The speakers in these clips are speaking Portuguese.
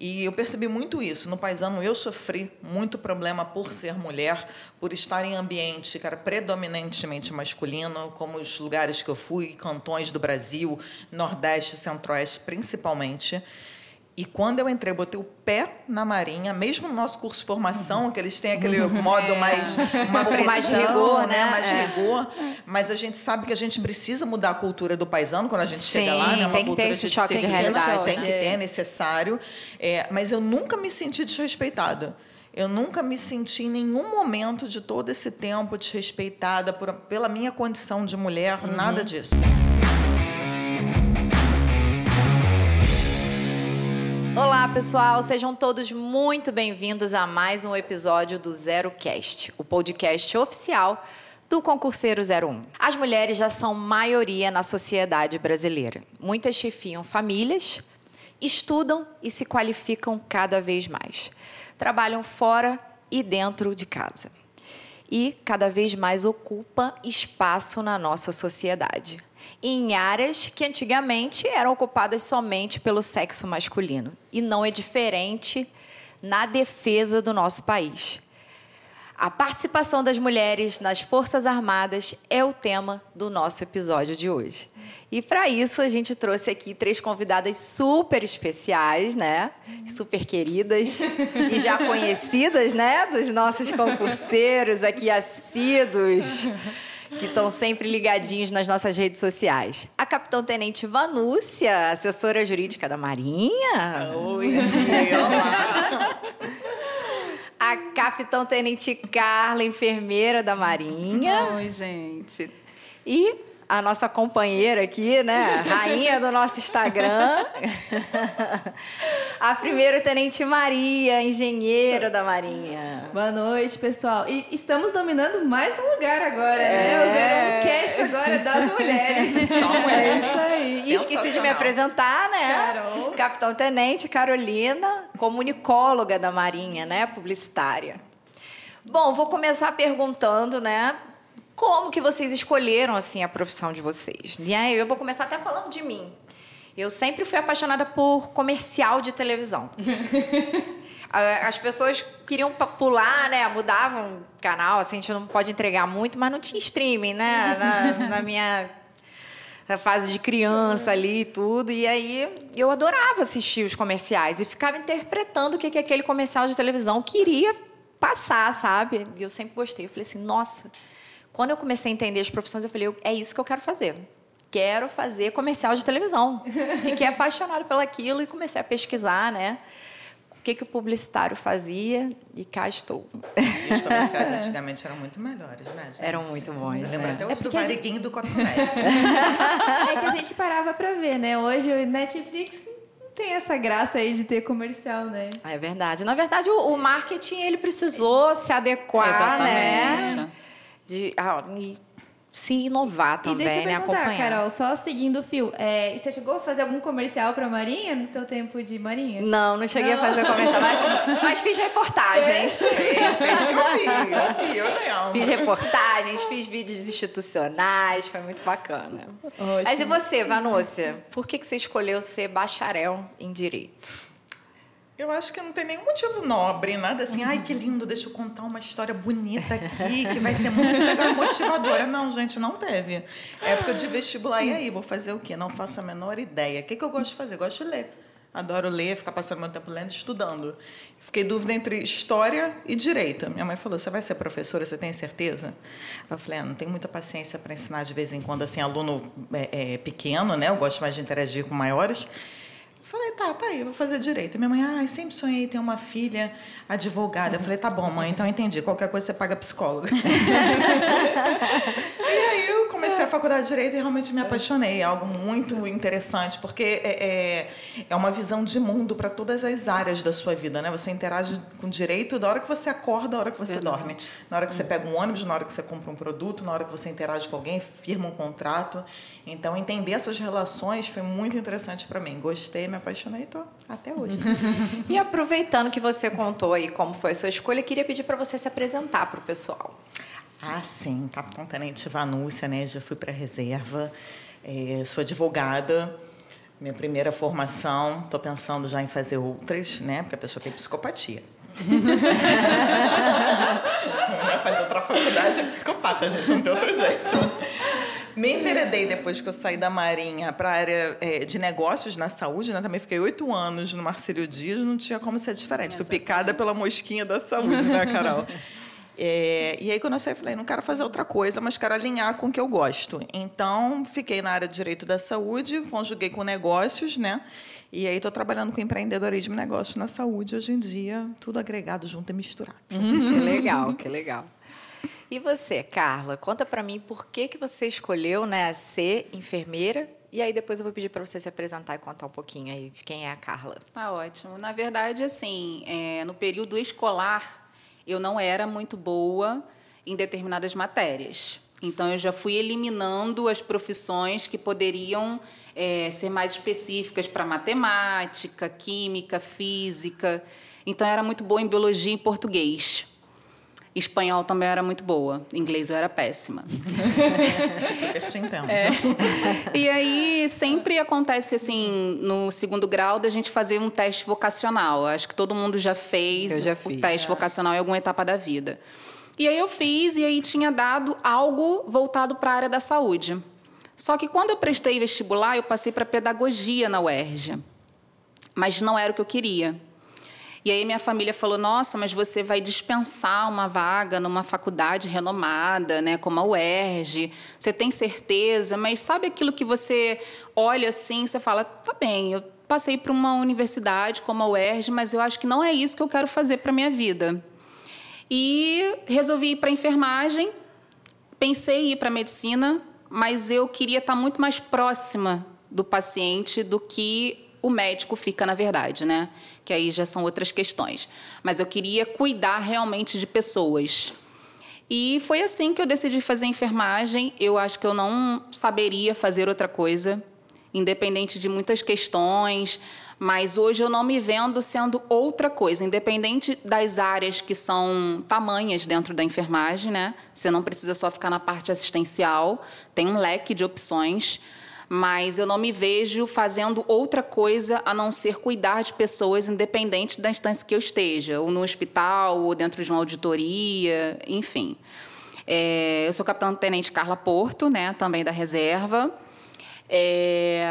E eu percebi muito isso. No paisano eu sofri muito problema por ser mulher, por estar em ambiente, cara, predominantemente masculino, como os lugares que eu fui, cantões do Brasil, Nordeste, Centro-Oeste principalmente. E quando eu entrei, eu botei o pé na Marinha, mesmo no nosso curso de formação, que eles têm aquele modo é. mais uma pressão, mais rigor, né? Mais é. rigor. Mas a gente sabe que a gente precisa mudar a cultura do paisano quando a gente Sim, chega lá, né? Uma tem que ter esse choque de realidade. Tem que ter, é necessário. É, mas eu nunca me senti desrespeitada. Eu nunca me senti em nenhum momento de todo esse tempo desrespeitada por, pela minha condição de mulher, uhum. nada disso. Olá, pessoal, sejam todos muito bem-vindos a mais um episódio do Zero Cast, o podcast oficial do Concurseiro 01. As mulheres já são maioria na sociedade brasileira. Muitas chefiam famílias, estudam e se qualificam cada vez mais. Trabalham fora e dentro de casa. E cada vez mais ocupa espaço na nossa sociedade em áreas que antigamente eram ocupadas somente pelo sexo masculino. E não é diferente na defesa do nosso país. A participação das mulheres nas Forças Armadas é o tema do nosso episódio de hoje. E para isso a gente trouxe aqui três convidadas super especiais, né? Super queridas e já conhecidas, né? Dos nossos concurseiros aqui assíduos que estão sempre ligadinhos nas nossas redes sociais. A Capitão Tenente Vanúcia, assessora jurídica da Marinha. Oi, olá. A Capitão Tenente Carla, enfermeira da Marinha. Oi, gente. E a nossa companheira aqui, né? Rainha do nosso Instagram. a primeira Tenente Maria, engenheira da Marinha. Boa noite, pessoal. E estamos dominando mais um lugar agora, né? é. né? O Cast agora das mulheres. Só é isso aí. E esqueci de me apresentar, né? Carol. Capitão Tenente Carolina, comunicóloga da Marinha, né? Publicitária. Bom, vou começar perguntando, né? Como que vocês escolheram assim a profissão de vocês? E aí eu vou começar até falando de mim. Eu sempre fui apaixonada por comercial de televisão. As pessoas queriam pular, né? Mudavam canal, assim, a gente não pode entregar muito, mas não tinha streaming, né? Na, na minha fase de criança ali e tudo. E aí eu adorava assistir os comerciais e ficava interpretando o que, que aquele comercial de televisão queria passar, sabe? E eu sempre gostei. Eu falei assim, nossa, quando eu comecei a entender as profissões, eu falei, é isso que eu quero fazer. Quero fazer comercial de televisão. Fiquei apaixonada pelaquilo e comecei a pesquisar, né? O que, que o publicitário fazia e cá estou. Os comerciais antigamente eram muito melhores, né, gente? Eram muito bons. Lembra até o é do Variguinho gente... do Cotonete. é que a gente parava para ver, né? Hoje o Netflix não tem essa graça aí de ter comercial, né? É verdade. Na verdade, o, o marketing ele precisou se adequar, Exatamente. né? De ah, e se inovar também, e deixa eu né? Acompanhar. Carol, só seguindo o fio, é, você chegou a fazer algum comercial para Marinha no seu tempo de Marinha? Não, não cheguei não. a fazer comercial, mas, mas fiz reportagens. Fez, fez que eu vi, eu vi, eu. Fiz reportagens, fiz vídeos institucionais, foi muito bacana. Ótimo. Mas e você, Vanúcia? Por que, que você escolheu ser bacharel em Direito? Eu acho que não tem nenhum motivo nobre, nada assim, ai que lindo, deixa eu contar uma história bonita aqui, que vai ser muito legal, motivadora. Não, gente, não teve. Época de vestibular, e aí, vou fazer o quê? Não faço a menor ideia. O que, que eu gosto de fazer? gosto de ler. Adoro ler, ficar passando meu tempo lendo, estudando. Fiquei dúvida entre história e direito. Minha mãe falou: "Você vai ser professora? Você tem certeza?" Eu falei: ah, "Não tenho muita paciência para ensinar de vez em quando assim aluno é, é, pequeno, né? Eu gosto mais de interagir com maiores." Falei, tá, tá aí, vou fazer direito. Minha mãe, ah, sempre sonhei ter uma filha advogada. Eu falei, tá bom, mãe, então entendi. Qualquer coisa você paga psicóloga. e aí eu comecei a faculdade de Direito e realmente me apaixonei. É algo muito interessante, porque é, é, é uma visão de mundo para todas as áreas da sua vida, né? Você interage com direito da hora que você acorda, da hora que você Verdade. dorme. Na hora que você pega um ônibus, na hora que você compra um produto, na hora que você interage com alguém, firma um contrato. Então, entender essas relações foi muito interessante para mim. Gostei, me apaixonei e estou até hoje. e aproveitando que você contou aí como foi a sua escolha, queria pedir para você se apresentar para o pessoal. Ah, sim, Capitão Tenente Vanúcia, né? Já fui para a reserva, é, sou advogada, minha primeira formação, estou pensando já em fazer outras, né? Porque a pessoa tem psicopatia. Vai fazer outra faculdade é psicopata, gente, não tem outro jeito. Me enveredei depois que eu saí da Marinha para a área é, de negócios na saúde, né? Também fiquei oito anos no Marcelo Dias, não tinha como ser diferente. Fui picada pela mosquinha da saúde, né, Carol? É, e aí, quando eu saí, falei, não quero fazer outra coisa, mas quero alinhar com o que eu gosto. Então, fiquei na área de Direito da Saúde, conjuguei com negócios, né? E aí, estou trabalhando com empreendedorismo e negócios na saúde hoje em dia, tudo agregado junto e misturado. que legal, que legal. E você, Carla, conta para mim por que, que você escolheu né, ser enfermeira e aí depois eu vou pedir para você se apresentar e contar um pouquinho aí de quem é a Carla. Tá ótimo. Na verdade, assim, é, no período escolar, eu não era muito boa em determinadas matérias. Então, eu já fui eliminando as profissões que poderiam é, ser mais específicas para matemática, química, física. Então, eu era muito boa em biologia e português. Espanhol também era muito boa. Inglês eu era péssima. Super te entendo. É. E aí sempre acontece assim, no segundo grau, da gente fazer um teste vocacional. Acho que todo mundo já fez já o fiz, teste já. vocacional em alguma etapa da vida. E aí eu fiz e aí tinha dado algo voltado para a área da saúde. Só que quando eu prestei vestibular, eu passei para pedagogia na UERJ. Mas não era o que eu queria. E aí minha família falou: "Nossa, mas você vai dispensar uma vaga numa faculdade renomada, né, como a UERJ. Você tem certeza? Mas sabe aquilo que você olha assim, você fala: "Tá bem, eu passei para uma universidade como a UERJ, mas eu acho que não é isso que eu quero fazer para minha vida". E resolvi ir para enfermagem. Pensei em ir para medicina, mas eu queria estar muito mais próxima do paciente do que o médico fica, na verdade, né? Que aí já são outras questões. Mas eu queria cuidar realmente de pessoas. E foi assim que eu decidi fazer enfermagem. Eu acho que eu não saberia fazer outra coisa, independente de muitas questões. Mas hoje eu não me vendo sendo outra coisa, independente das áreas que são tamanhas dentro da enfermagem, né? Você não precisa só ficar na parte assistencial, tem um leque de opções mas eu não me vejo fazendo outra coisa a não ser cuidar de pessoas, independente da instância que eu esteja, ou no hospital, ou dentro de uma auditoria, enfim. É, eu sou capitã-tenente Carla Porto, né, também da reserva. É,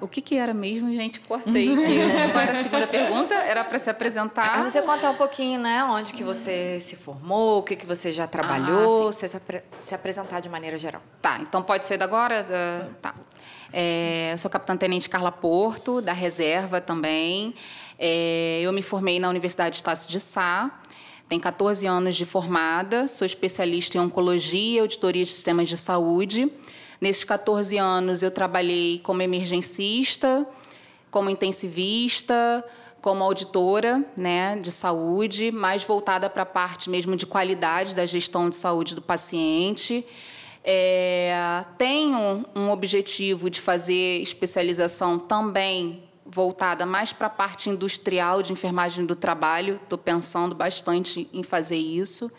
o que, que era mesmo, gente? Cortei aqui. Qual era a segunda pergunta? Era para se apresentar. Aí você contar um pouquinho, né? Onde que você se formou, o que, que você já trabalhou, Ah, você se, se apresentar de maneira geral. Tá, então pode ser da agora? Tá. É, eu sou capitã-tenente Carla Porto, da reserva também. É, eu me formei na Universidade Estácio de Sá. Tenho 14 anos de formada, sou especialista em oncologia auditoria de sistemas de saúde. Nesses 14 anos, eu trabalhei como emergencista, como intensivista, como auditora né, de saúde, mais voltada para a parte mesmo de qualidade da gestão de saúde do paciente. É, tenho um objetivo de fazer especialização também voltada mais para a parte industrial de enfermagem do trabalho. Estou pensando bastante em fazer isso.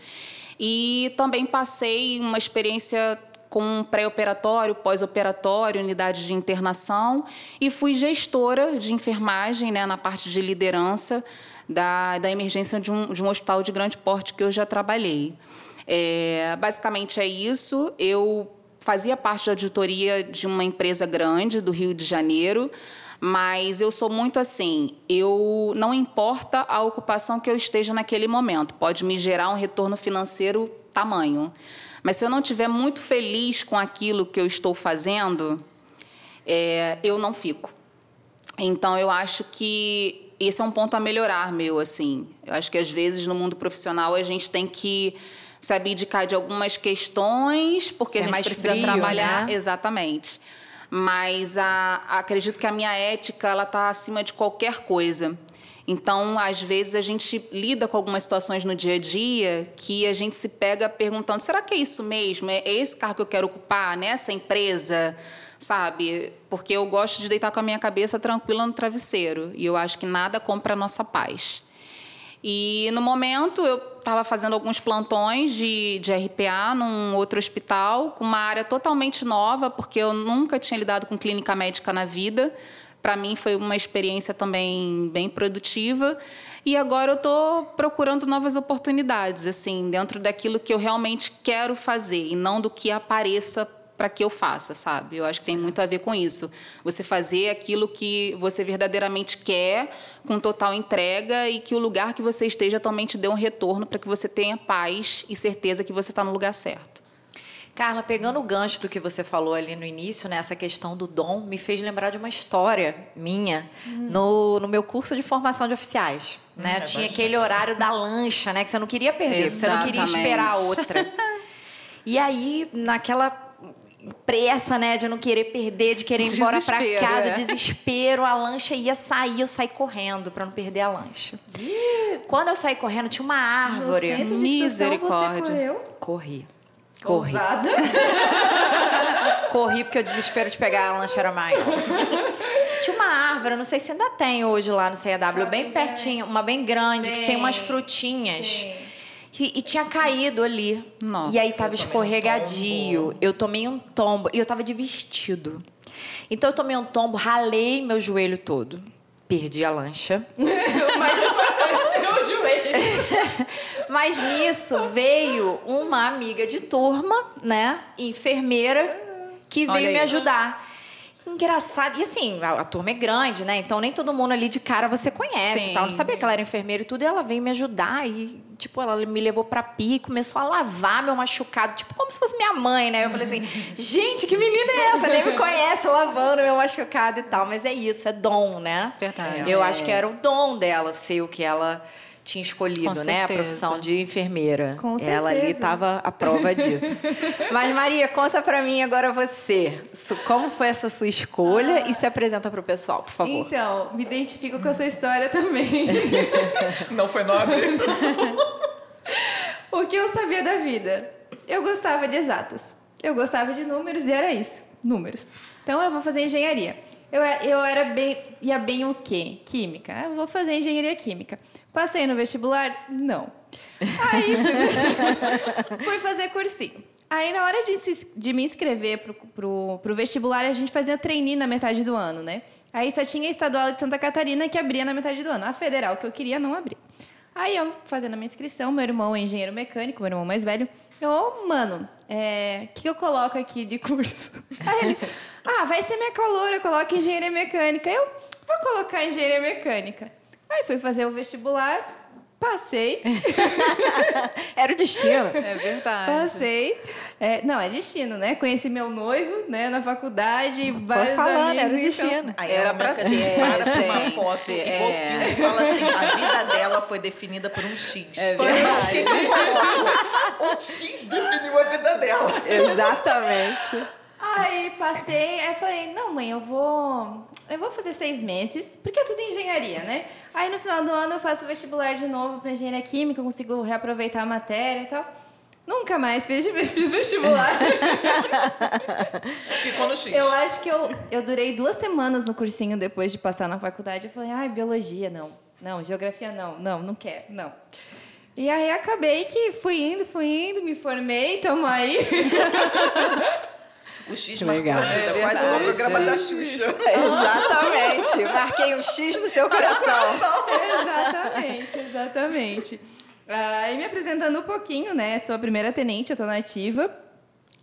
E também passei uma experiência com pré-operatório, pós-operatório, unidade de internação e fui gestora de enfermagem né, na parte de liderança da, da emergência de um, de um hospital de grande porte que eu já trabalhei. É, basicamente é isso. Eu fazia parte da auditoria de uma empresa grande do Rio de Janeiro, mas eu sou muito assim. Eu não importa a ocupação que eu esteja naquele momento, pode me gerar um retorno financeiro tamanho. Mas se eu não estiver muito feliz com aquilo que eu estou fazendo, é, eu não fico. Então eu acho que esse é um ponto a melhorar meu assim. Eu acho que às vezes no mundo profissional a gente tem que se abdicar de algumas questões porque Ser a gente mais precisa frio, trabalhar né? exatamente. Mas a, acredito que a minha ética ela está acima de qualquer coisa. Então, às vezes, a gente lida com algumas situações no dia a dia que a gente se pega perguntando: será que é isso mesmo? É esse carro que eu quero ocupar nessa empresa? Sabe? Porque eu gosto de deitar com a minha cabeça tranquila no travesseiro. E eu acho que nada compra a nossa paz. E no momento eu estava fazendo alguns plantões de, de RPA num outro hospital, com uma área totalmente nova, porque eu nunca tinha lidado com clínica médica na vida. para mim foi uma experiência também bem produtiva. E agora eu estou procurando novas oportunidades, assim, dentro daquilo que eu realmente quero fazer e não do que apareça para que eu faça, sabe? Eu acho que tem muito a ver com isso. Você fazer aquilo que você verdadeiramente quer, com total entrega e que o lugar que você esteja também te dê um retorno para que você tenha paz e certeza que você está no lugar certo. Carla, pegando o gancho do que você falou ali no início, né, essa questão do dom, me fez lembrar de uma história minha hum. no, no meu curso de formação de oficiais. Né? É Tinha aquele horário da lancha, né? Que você não queria perder, você não queria esperar a outra. e aí, naquela pressa, né, de não querer perder, de querer ir embora para casa, é. desespero, a lancha ia sair, eu saí correndo para não perder a lancha. Quando eu saí correndo, tinha uma árvore. Misericórdia. Corri. Corri. Corri porque o desespero de pegar a lancha era maior. Tinha uma árvore, não sei se ainda tem hoje lá no CAW, bem pertinho, uma bem grande, tem. que tinha umas frutinhas. E, e, tinha caído ali. Nossa, e aí tava escorregadio. Eu tomei um tombo. E eu tava de vestido. Então eu tomei um tombo, ralei meu joelho todo. Perdi a lancha. Mas o joelho. Mas nisso veio uma amiga de turma, né? Enfermeira, que veio me ajudar. Engraçado. E assim, a, a, turma é grande, né? Então nem todo mundo ali de cara você conhece Sim. tal. Não sabia que ela era enfermeira e tudo. E ela veio me ajudar e, tipo, ela me levou pra pia e começou a lavar meu machucado, tipo, como se fosse minha mãe, né? Eu falei assim, gente, que menina é essa? Nem me conhece lavando meu machucado e tal. Mas é isso, é dom, né? Verdade. Eu acho que era o dom dela ser o que ela tinha escolhido, né, a profissão de enfermeira. Com certeza. Ela ali estava a prova disso. Mas Maria, conta para mim agora você, como foi essa sua escolha ah. e se apresenta para o pessoal, por favor. Então, me identifico com a sua história também. Não foi nobre. o que eu sabia da vida? Eu gostava de exatas. Eu gostava de números e era isso, números. Então eu vou fazer engenharia. Eu, eu era bem, ia bem o quê? Química. Eu vou fazer engenharia química. Passei no vestibular? Não. Aí fui fazer cursinho. Aí, na hora de, se, de me inscrever pro, pro, pro vestibular, a gente fazia trainee na metade do ano, né? Aí só tinha a estadual de Santa Catarina que abria na metade do ano. A federal que eu queria não abria. Aí eu fazendo a minha inscrição, meu irmão é engenheiro mecânico, meu irmão mais velho. Eu, oh, mano, o é, que, que eu coloco aqui de curso? Aí ele, ah, vai ser minha caloura, coloca engenharia mecânica. Eu vou colocar engenharia mecânica. Aí fui fazer o vestibular, passei. Era o destino. É verdade. Passei. É, não, é destino, né? Conheci meu noivo, né, na faculdade, vários Tô falando, amigos, era destino. Então... Aí era pra ser. Para uma foto, é. igual filme, fala assim, a vida dela foi definida por um X. É verdade. o X definiu a vida dela. Exatamente. Aí passei, aí falei, não, mãe, eu vou. Eu vou fazer seis meses, porque é tudo engenharia, né? Aí no final do ano eu faço vestibular de novo para engenharia química, consigo reaproveitar a matéria e tal. Nunca mais fiz, fiz vestibular. Ficou no X. Eu acho que eu, eu durei duas semanas no cursinho depois de passar na faculdade. Eu falei, ai, biologia, não. Não, geografia, não. Não, não quero, não. E aí acabei que fui indo, fui indo, me formei, tamo aí. O X marcou a vida, é quase igual o programa da Xuxa. Exatamente. Marquei um X no seu coração. exatamente, exatamente. Ah, e me apresentando um pouquinho, né? Sou a primeira tenente, eu tô na ativa.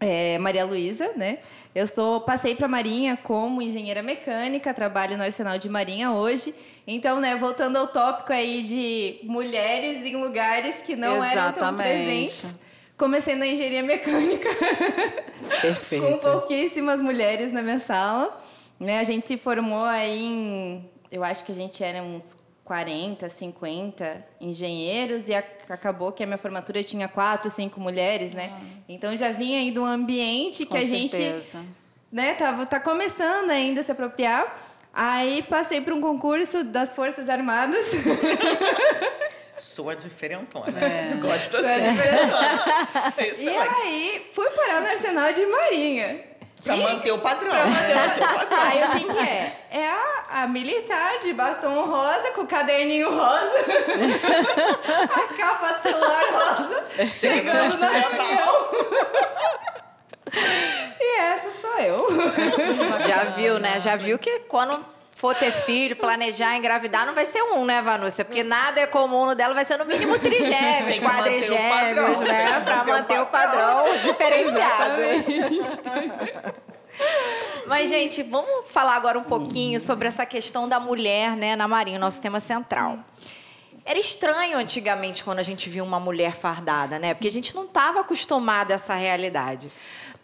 É, Maria Luísa, né? Eu sou passei para a Marinha como engenheira mecânica, trabalho no Arsenal de Marinha hoje. Então, né, voltando ao tópico aí de mulheres em lugares que não Exatamente. eram tão presentes comecei na engenharia mecânica. Perfeito. com pouquíssimas mulheres na minha sala. Né? A gente se formou aí em. Eu acho que a gente era uns 40, 50 engenheiros e acabou que a minha formatura tinha quatro, cinco mulheres, né? Ah. Então já vinha aí de um ambiente que Com a certeza. gente né, tava tá começando ainda a se apropriar. Aí passei para um concurso das Forças Armadas. Sou a diferentona. É. Gosto assim. É e aí, fui parar no Arsenal de Marinha. Pra que... manter o padrão. Pra manter, o padrão. Aí o que, é? É a, a, militar de batom rosa, com o caderninho rosa, a capa de celular rosa, chegando na reunião. e essa sou eu. Já viu, né? Já viu que quando for ter filho, planejar engravidar, não vai ser um, né, Vanúcia? Porque nada é comum no dela, vai ser no mínimo trigêmeos, manter o quadrigêmeos, padrão, né? que Pra manter o padrão. padrão diferenciado. Mas, gente, vamos falar agora um pouquinho sobre essa questão da mulher né, na Marinha, nosso tema central. Era estranho antigamente quando a gente via uma mulher fardada, né? Porque a gente não estava acostumada a essa realidade.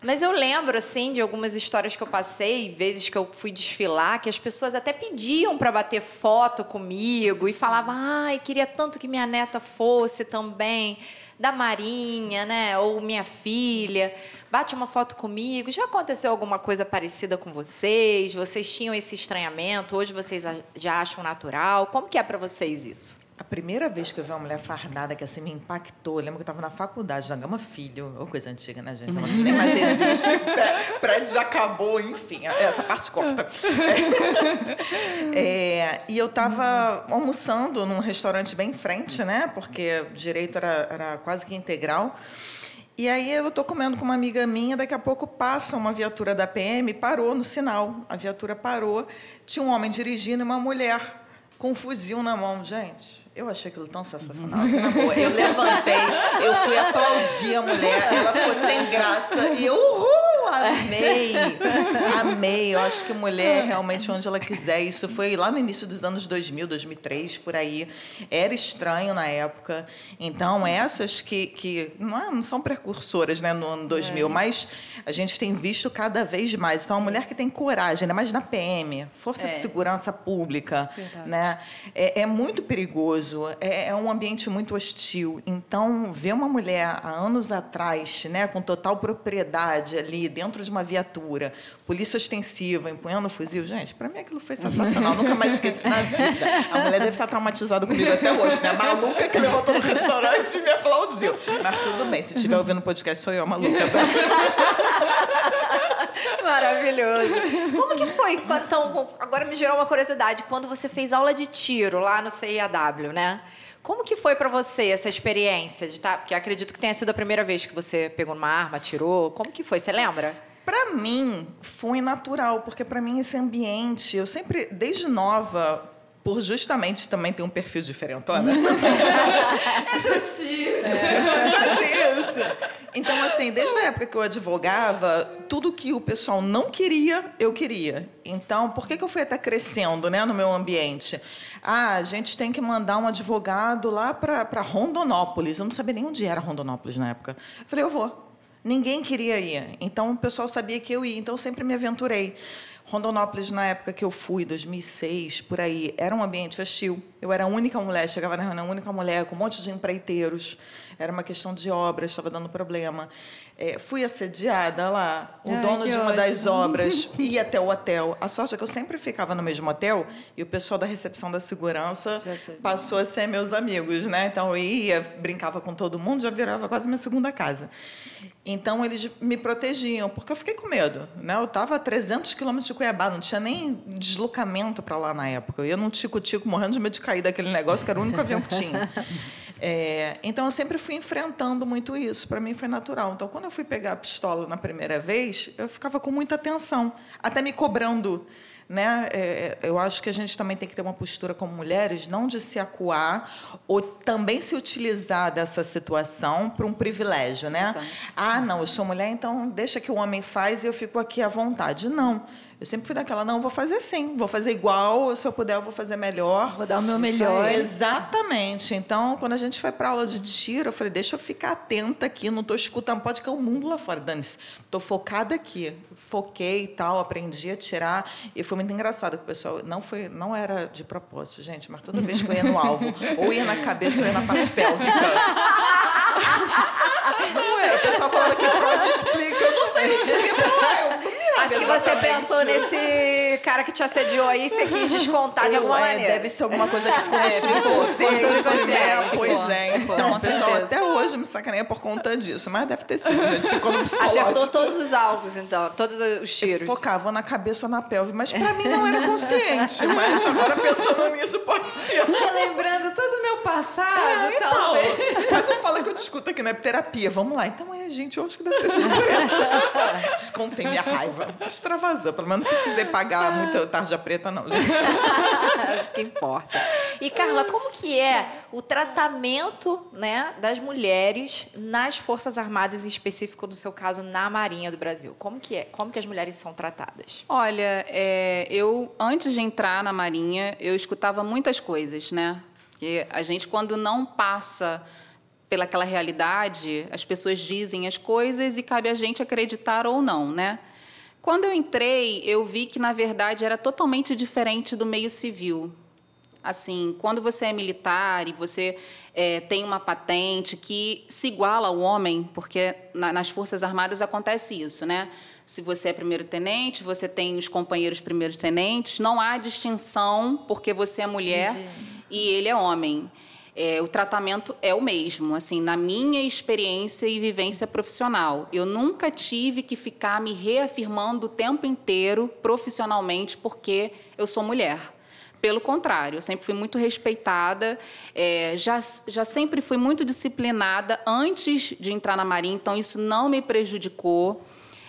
Mas eu lembro, assim, de algumas histórias que eu passei, vezes que eu fui desfilar, que as pessoas até pediam para bater foto comigo e falavam, ai, queria tanto que minha neta fosse também da Marinha, né? Ou minha filha, bate uma foto comigo. Já aconteceu alguma coisa parecida com vocês? Vocês tinham esse estranhamento? Hoje vocês já acham natural? Como que é para vocês isso? A primeira vez que eu vi uma mulher fardada que assim me impactou, eu lembro que eu estava na faculdade, na Gama Filho, ou coisa antiga, né, gente? Filho nem mais existe, pré- prédio já acabou, enfim, essa parte corta. É, e eu estava almoçando num restaurante bem em frente, né? Porque direito era, era quase que integral. E aí eu estou comendo com uma amiga minha, daqui a pouco passa uma viatura da PM, parou no sinal. A viatura parou, tinha um homem dirigindo e uma mulher com um fuzil na mão. Gente, eu achei aquilo tão sensacional. Na boa. Eu levantei, eu fui aplaudir a mulher, ela ficou sem graça e eu, uhul, amei. Amei. Eu acho que mulher realmente onde ela quiser. Isso foi lá no início dos anos 2000, 2003, por aí. Era estranho na época. Então, essas que, que não, é- não são precursoras né, no ano 2000, mas a gente tem visto cada vez mais. Então, a mulher que tem coragem, ainda mais na PM, Força de É. Segurança Pública, né, é, é muito perigoso, é, é um ambiente muito hostil. Então, ver uma mulher há anos atrás, né, com total propriedade ali, dentro de uma viatura, polícia ostensiva, empunhando o fuzil, gente, para mim aquilo foi sensacional, nunca mais esqueci na vida. A mulher deve estar traumatizada comigo até hoje, né? A maluca que levantou no restaurante e me aplaudiu. Mas tudo bem, se estiver ouvindo o podcast, sou eu, a maluca. Maravilhoso. Como que foi? Então, agora me gerou uma curiosidade. Quando você fez aula de tiro lá no CIAW, né? Como que foi pra você essa experiência de estar... Porque acredito que tenha sido a primeira vez que você pegou uma arma, atirou. Como que foi? Você lembra? Para mim, foi natural, porque para mim esse ambiente, eu sempre, desde nova, por justamente também ter um perfil diferente, né? Fazer isso. Então, assim, desde a época que eu advogava, tudo que o pessoal não queria, eu queria. Então, por que, que eu fui até crescendo né, no meu ambiente? Ah, a gente tem que mandar um advogado lá para Rondonópolis. Eu não sabia nem onde era Rondonópolis na época. Eu falei, eu vou. Ninguém queria ir. Então, o pessoal sabia que eu ia. Então, eu sempre me aventurei. Rondonópolis, na época que eu fui, 2006, por aí, era um ambiente hostil. Eu era a única mulher, chegava na reunião, a única mulher, com um monte de empreiteiros. Era uma questão de obras, estava dando problema. É, fui assediada lá. O Ai, dono de uma das obras ia até o hotel. A sorte é que eu sempre ficava no mesmo hotel e o pessoal da recepção da segurança passou a ser meus amigos, né? Então eu ia, brincava com todo mundo, já virava quase minha segunda casa. Então eles me protegiam, porque eu fiquei com medo, né? Eu estava a 300 quilômetros de Cuiabá, não tinha nem deslocamento para lá na época. Eu ia num tico-tico morrendo de medo de cair daquele negócio, que era o único avião que tinha. É, então eu sempre fui enfrentando muito isso. Para mim foi natural. Então quando eu fui pegar a pistola na primeira vez, eu ficava com muita atenção, até me cobrando. Né? É, eu acho que a gente também tem que ter uma postura como mulheres, não de se acuar ou também se utilizar dessa situação para um privilégio, né? Exato. Ah, não, eu sou mulher, então deixa que o homem faz e eu fico aqui à vontade. Não. Eu sempre fui daquela, não, vou fazer sim, vou fazer igual, se eu puder, eu vou fazer melhor. Vou dar o meu melhor. Exatamente. Então, quando a gente foi para aula de tiro, eu falei, deixa eu ficar atenta aqui, não estou escutando, pode cair o mundo lá fora, dane-se. Estou focada aqui. Foquei e tal, aprendi a tirar. E foi muito engraçado que o pessoal, não, foi, não era de propósito, gente, mas toda vez que eu ia no alvo, ou ia na cabeça ou ia na parte pélvica. Não era. O pessoal falando que Freud explica, eu não sei, explica, não é. Acho que você pensou nesse cara que te assediou aí, você quis descontar de alguma é, maneira. Deve ser alguma coisa que ficou no É, subconsciente. né? Pois é. Então, o pessoal certeza. até hoje me sacaneia por conta disso. Mas deve ter sido, gente. Ficou no psicológico. Acertou todos os alvos, então, todos os tiros. Focava na cabeça ou na pelve. Mas pra mim não era consciente. Mas agora pensando nisso, pode ser. Lembrando todo o meu passado, É, então, talvez. mas eu falo que eu discuto aqui na terapia. Vamos lá. Então, é, gente, eu acho que deve ter sido por isso. Descontei minha raiva. Extravasou. Pelo menos não precisei pagar muita tarja preta, não, gente. Isso que importa. E Carla, como que é o tratamento, né, das mulheres nas Forças Armadas, em específico no seu caso na Marinha do Brasil? Como que é? Como que as mulheres são tratadas? Olha, é, eu antes de entrar na Marinha, eu escutava muitas coisas, né? Que a gente quando não passa pelaquela realidade, as pessoas dizem as coisas e cabe a gente acreditar ou não, né? Quando eu entrei, eu vi que na verdade era totalmente diferente do meio civil. Assim, quando você é militar e você é, tem uma patente que se iguala ao homem, porque na, nas Forças Armadas acontece isso, né? Se você é primeiro-tenente, você tem os companheiros primeiros-tenentes, não há distinção porque você é mulher e ele é homem. É, o tratamento é o mesmo, assim, na minha experiência e vivência profissional. Eu nunca tive que ficar me reafirmando o tempo inteiro profissionalmente porque eu sou mulher. Pelo contrário, eu sempre fui muito respeitada, é, já, já sempre fui muito disciplinada antes de entrar na Marinha, então isso não me prejudicou.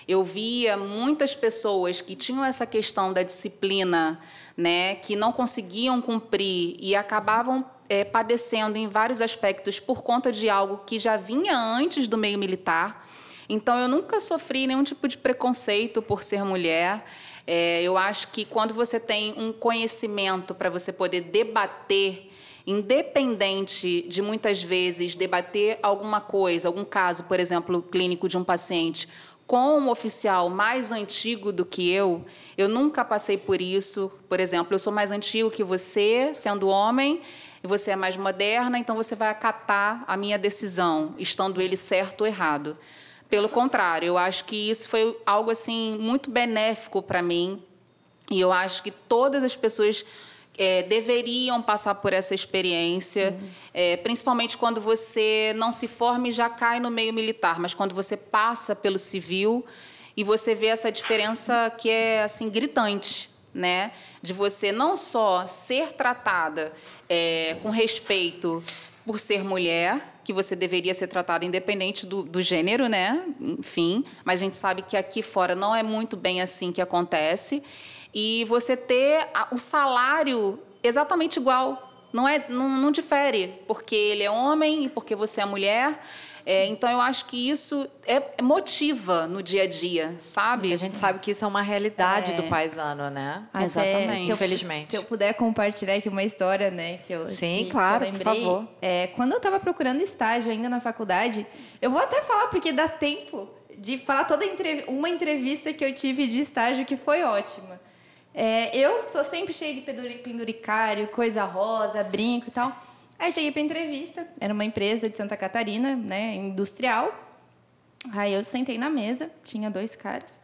Eu via muitas pessoas que tinham essa questão da disciplina, né, que não conseguiam cumprir e acabavam é, padecendo em vários aspectos por conta de algo que já vinha antes do meio militar. Então, eu nunca sofri nenhum tipo de preconceito por ser mulher. É, eu acho que quando você tem um conhecimento para você poder debater, independente de muitas vezes debater alguma coisa, algum caso, por exemplo, clínico de um paciente, com um oficial mais antigo do que eu, eu nunca passei por isso. Por exemplo, eu sou mais antigo que você, sendo homem, e você é mais moderna, então você vai acatar a minha decisão, estando ele certo ou errado. Pelo contrário, eu acho que isso foi algo assim muito benéfico para mim e eu acho que todas as pessoas é, deveriam passar por essa experiência, uhum. é, principalmente quando você não se forma e já cai no meio militar, mas quando você passa pelo civil e você vê essa diferença que é assim gritante, né? De você não só ser tratada é, com respeito por ser mulher, que você deveria ser tratada independente do, do, gênero, né? Enfim, mas a gente sabe que aqui fora não é muito bem assim que acontece. E você ter a, o salário exatamente igual. Não, é, não, não difere, porque ele é homem e porque você é mulher. É, então, eu acho que isso é, é, motiva no dia a dia, sabe? Porque a gente sabe que isso é uma realidade é. do paisano, né? Até, Exatamente. Se eu, Infelizmente. Se eu puder compartilhar aqui uma história, né? Que eu, Sim, que, claro, que eu lembrei, por favor. É, quando eu estava procurando estágio ainda na faculdade, eu vou até falar, porque dá tempo de falar toda uma entrevista que eu tive de estágio que foi ótima. É, eu sou sempre cheia de penduricário, coisa rosa, brinco e tal. Aí cheguei para entrevista, era uma empresa de Santa Catarina, né, industrial. Aí eu sentei na mesa, tinha dois caras.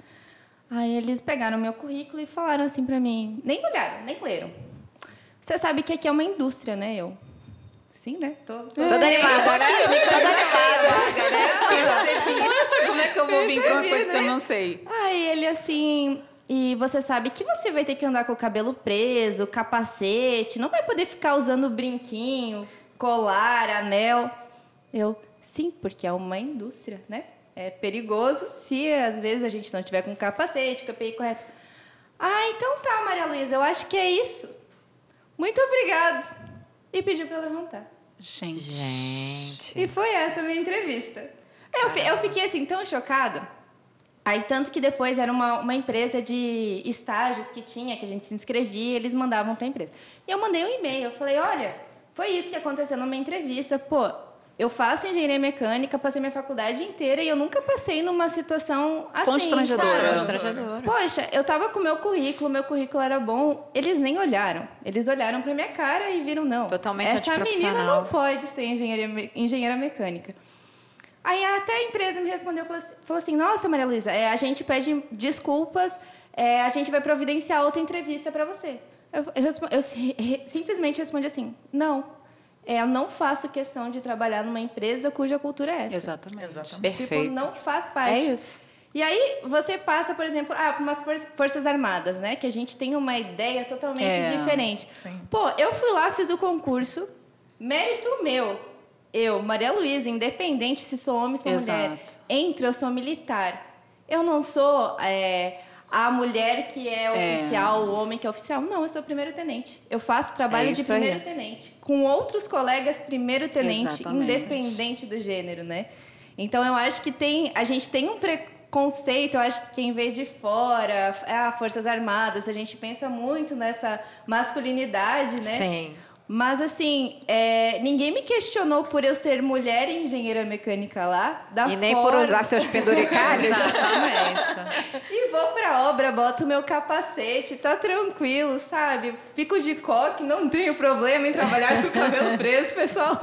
Aí eles pegaram meu currículo e falaram assim para mim, nem olharam, nem leram. Você sabe que aqui é uma indústria, né? Eu. Sim, né? Tô, tô... Toda animada, né? Toda animada, né? Percebi. Como é que eu vou vir para uma coisa que eu não sei? Aí ele assim, e você sabe que você vai ter que andar com o cabelo preso, capacete, não vai poder ficar usando brinquinho, colar, anel. Eu, sim, porque é uma indústria, né? É perigoso se às vezes a gente não tiver com capacete, com PI correto. Ah, então tá, Maria Luísa, eu acho que é isso. Muito obrigado. E pediu para levantar. Gente. Gente. E foi essa a minha entrevista. Eu, eu fiquei assim tão chocada Aí, tanto que depois era uma, uma empresa de estágios que tinha, que a gente se inscrevia, eles mandavam para a empresa. E eu mandei um e-mail, eu falei, olha, foi isso que aconteceu numa entrevista, pô, eu faço engenharia mecânica, passei minha faculdade inteira e eu nunca passei numa situação assim, Constrangedora. Sabe? Constrangedora. Poxa, eu tava com meu currículo, meu currículo era bom, eles nem olharam. Eles olharam para minha cara e viram, não, Totalmente essa menina não pode ser engenharia, engenheira mecânica. Aí até a empresa me respondeu, falou assim, nossa, Maria Luísa, é, a gente pede desculpas, é, a gente vai providenciar outra entrevista para você. Eu, eu, eu, simplesmente respondi assim, não, é, eu não faço questão de trabalhar numa empresa cuja cultura é essa. Exatamente. Exatamente. Perfeito. Tipo, não faz parte. É isso. E aí você passa, por exemplo, ah, para umas forças armadas, né? Que a gente tem uma ideia totalmente é. diferente. Sim. Pô, eu fui lá, fiz o concurso, Mérito meu. Eu, Maria Luísa, independente se sou homem ou sou Exato. mulher, entro, eu sou militar. Eu não sou é, a mulher que é oficial, o homem que é oficial. Não, eu sou primeiro tenente. Eu faço trabalho É de aí. primeiro tenente. Com outros colegas, primeiro tenente, Exatamente. independente do gênero, né? Então eu acho que tem. A gente tem um preconceito, eu acho que quem vê de fora, ah, Forças Armadas, a gente pensa muito nessa masculinidade, né? Sim. Mas assim, é, ninguém me questionou por eu ser mulher engenheira mecânica lá. Da E nem por usar seus penduricalhos. Exatamente. E vou pra obra, boto meu capacete, tá tranquilo, sabe? Fico de coque, não tenho problema em trabalhar com o cabelo preso, pessoal.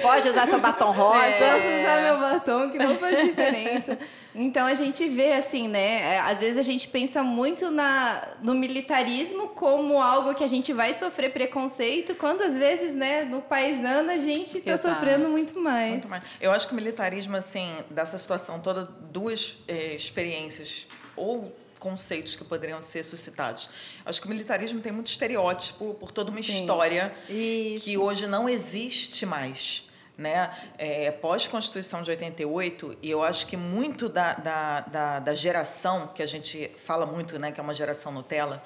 Pode usar seu batom rosa. Posso usar meu batom, que não faz diferença. Então a gente vê assim, né? é, Às vezes a gente pensa muito na, no militarismo como algo que a gente vai sofrer preconceito, quando às vezes, né, no paisano a gente tá Exato. sofrendo muito mais. Muito mais. Eu acho que o militarismo, assim, dessa situação toda, duas eh, experiências ou conceitos que poderiam ser suscitados. Acho que o militarismo tem muito estereótipo por toda uma história Isso. que hoje não existe mais. Né? É, Pós-Constituição de 88, e eu acho que muito da, da, da, da geração, que a gente fala muito, né, que é uma geração Nutella,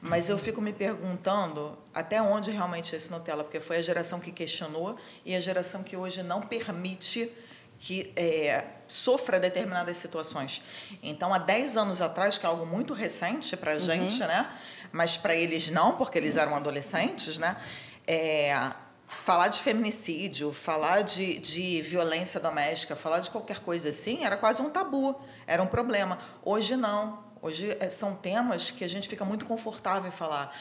mas eu fico me perguntando até onde realmente é esse Nutella, porque foi a geração que questionou e a geração que hoje não permite que é, sofra determinadas situações. Então, há 10 anos atrás, que é algo muito recente para a gente, né? mas para eles não, porque eles eram adolescentes, né? É, falar de feminicídio, falar de, de violência doméstica, falar de qualquer coisa assim, era quase um tabu, era um problema. Hoje não. Hoje eh, são temas que a gente fica muito confortável em falar.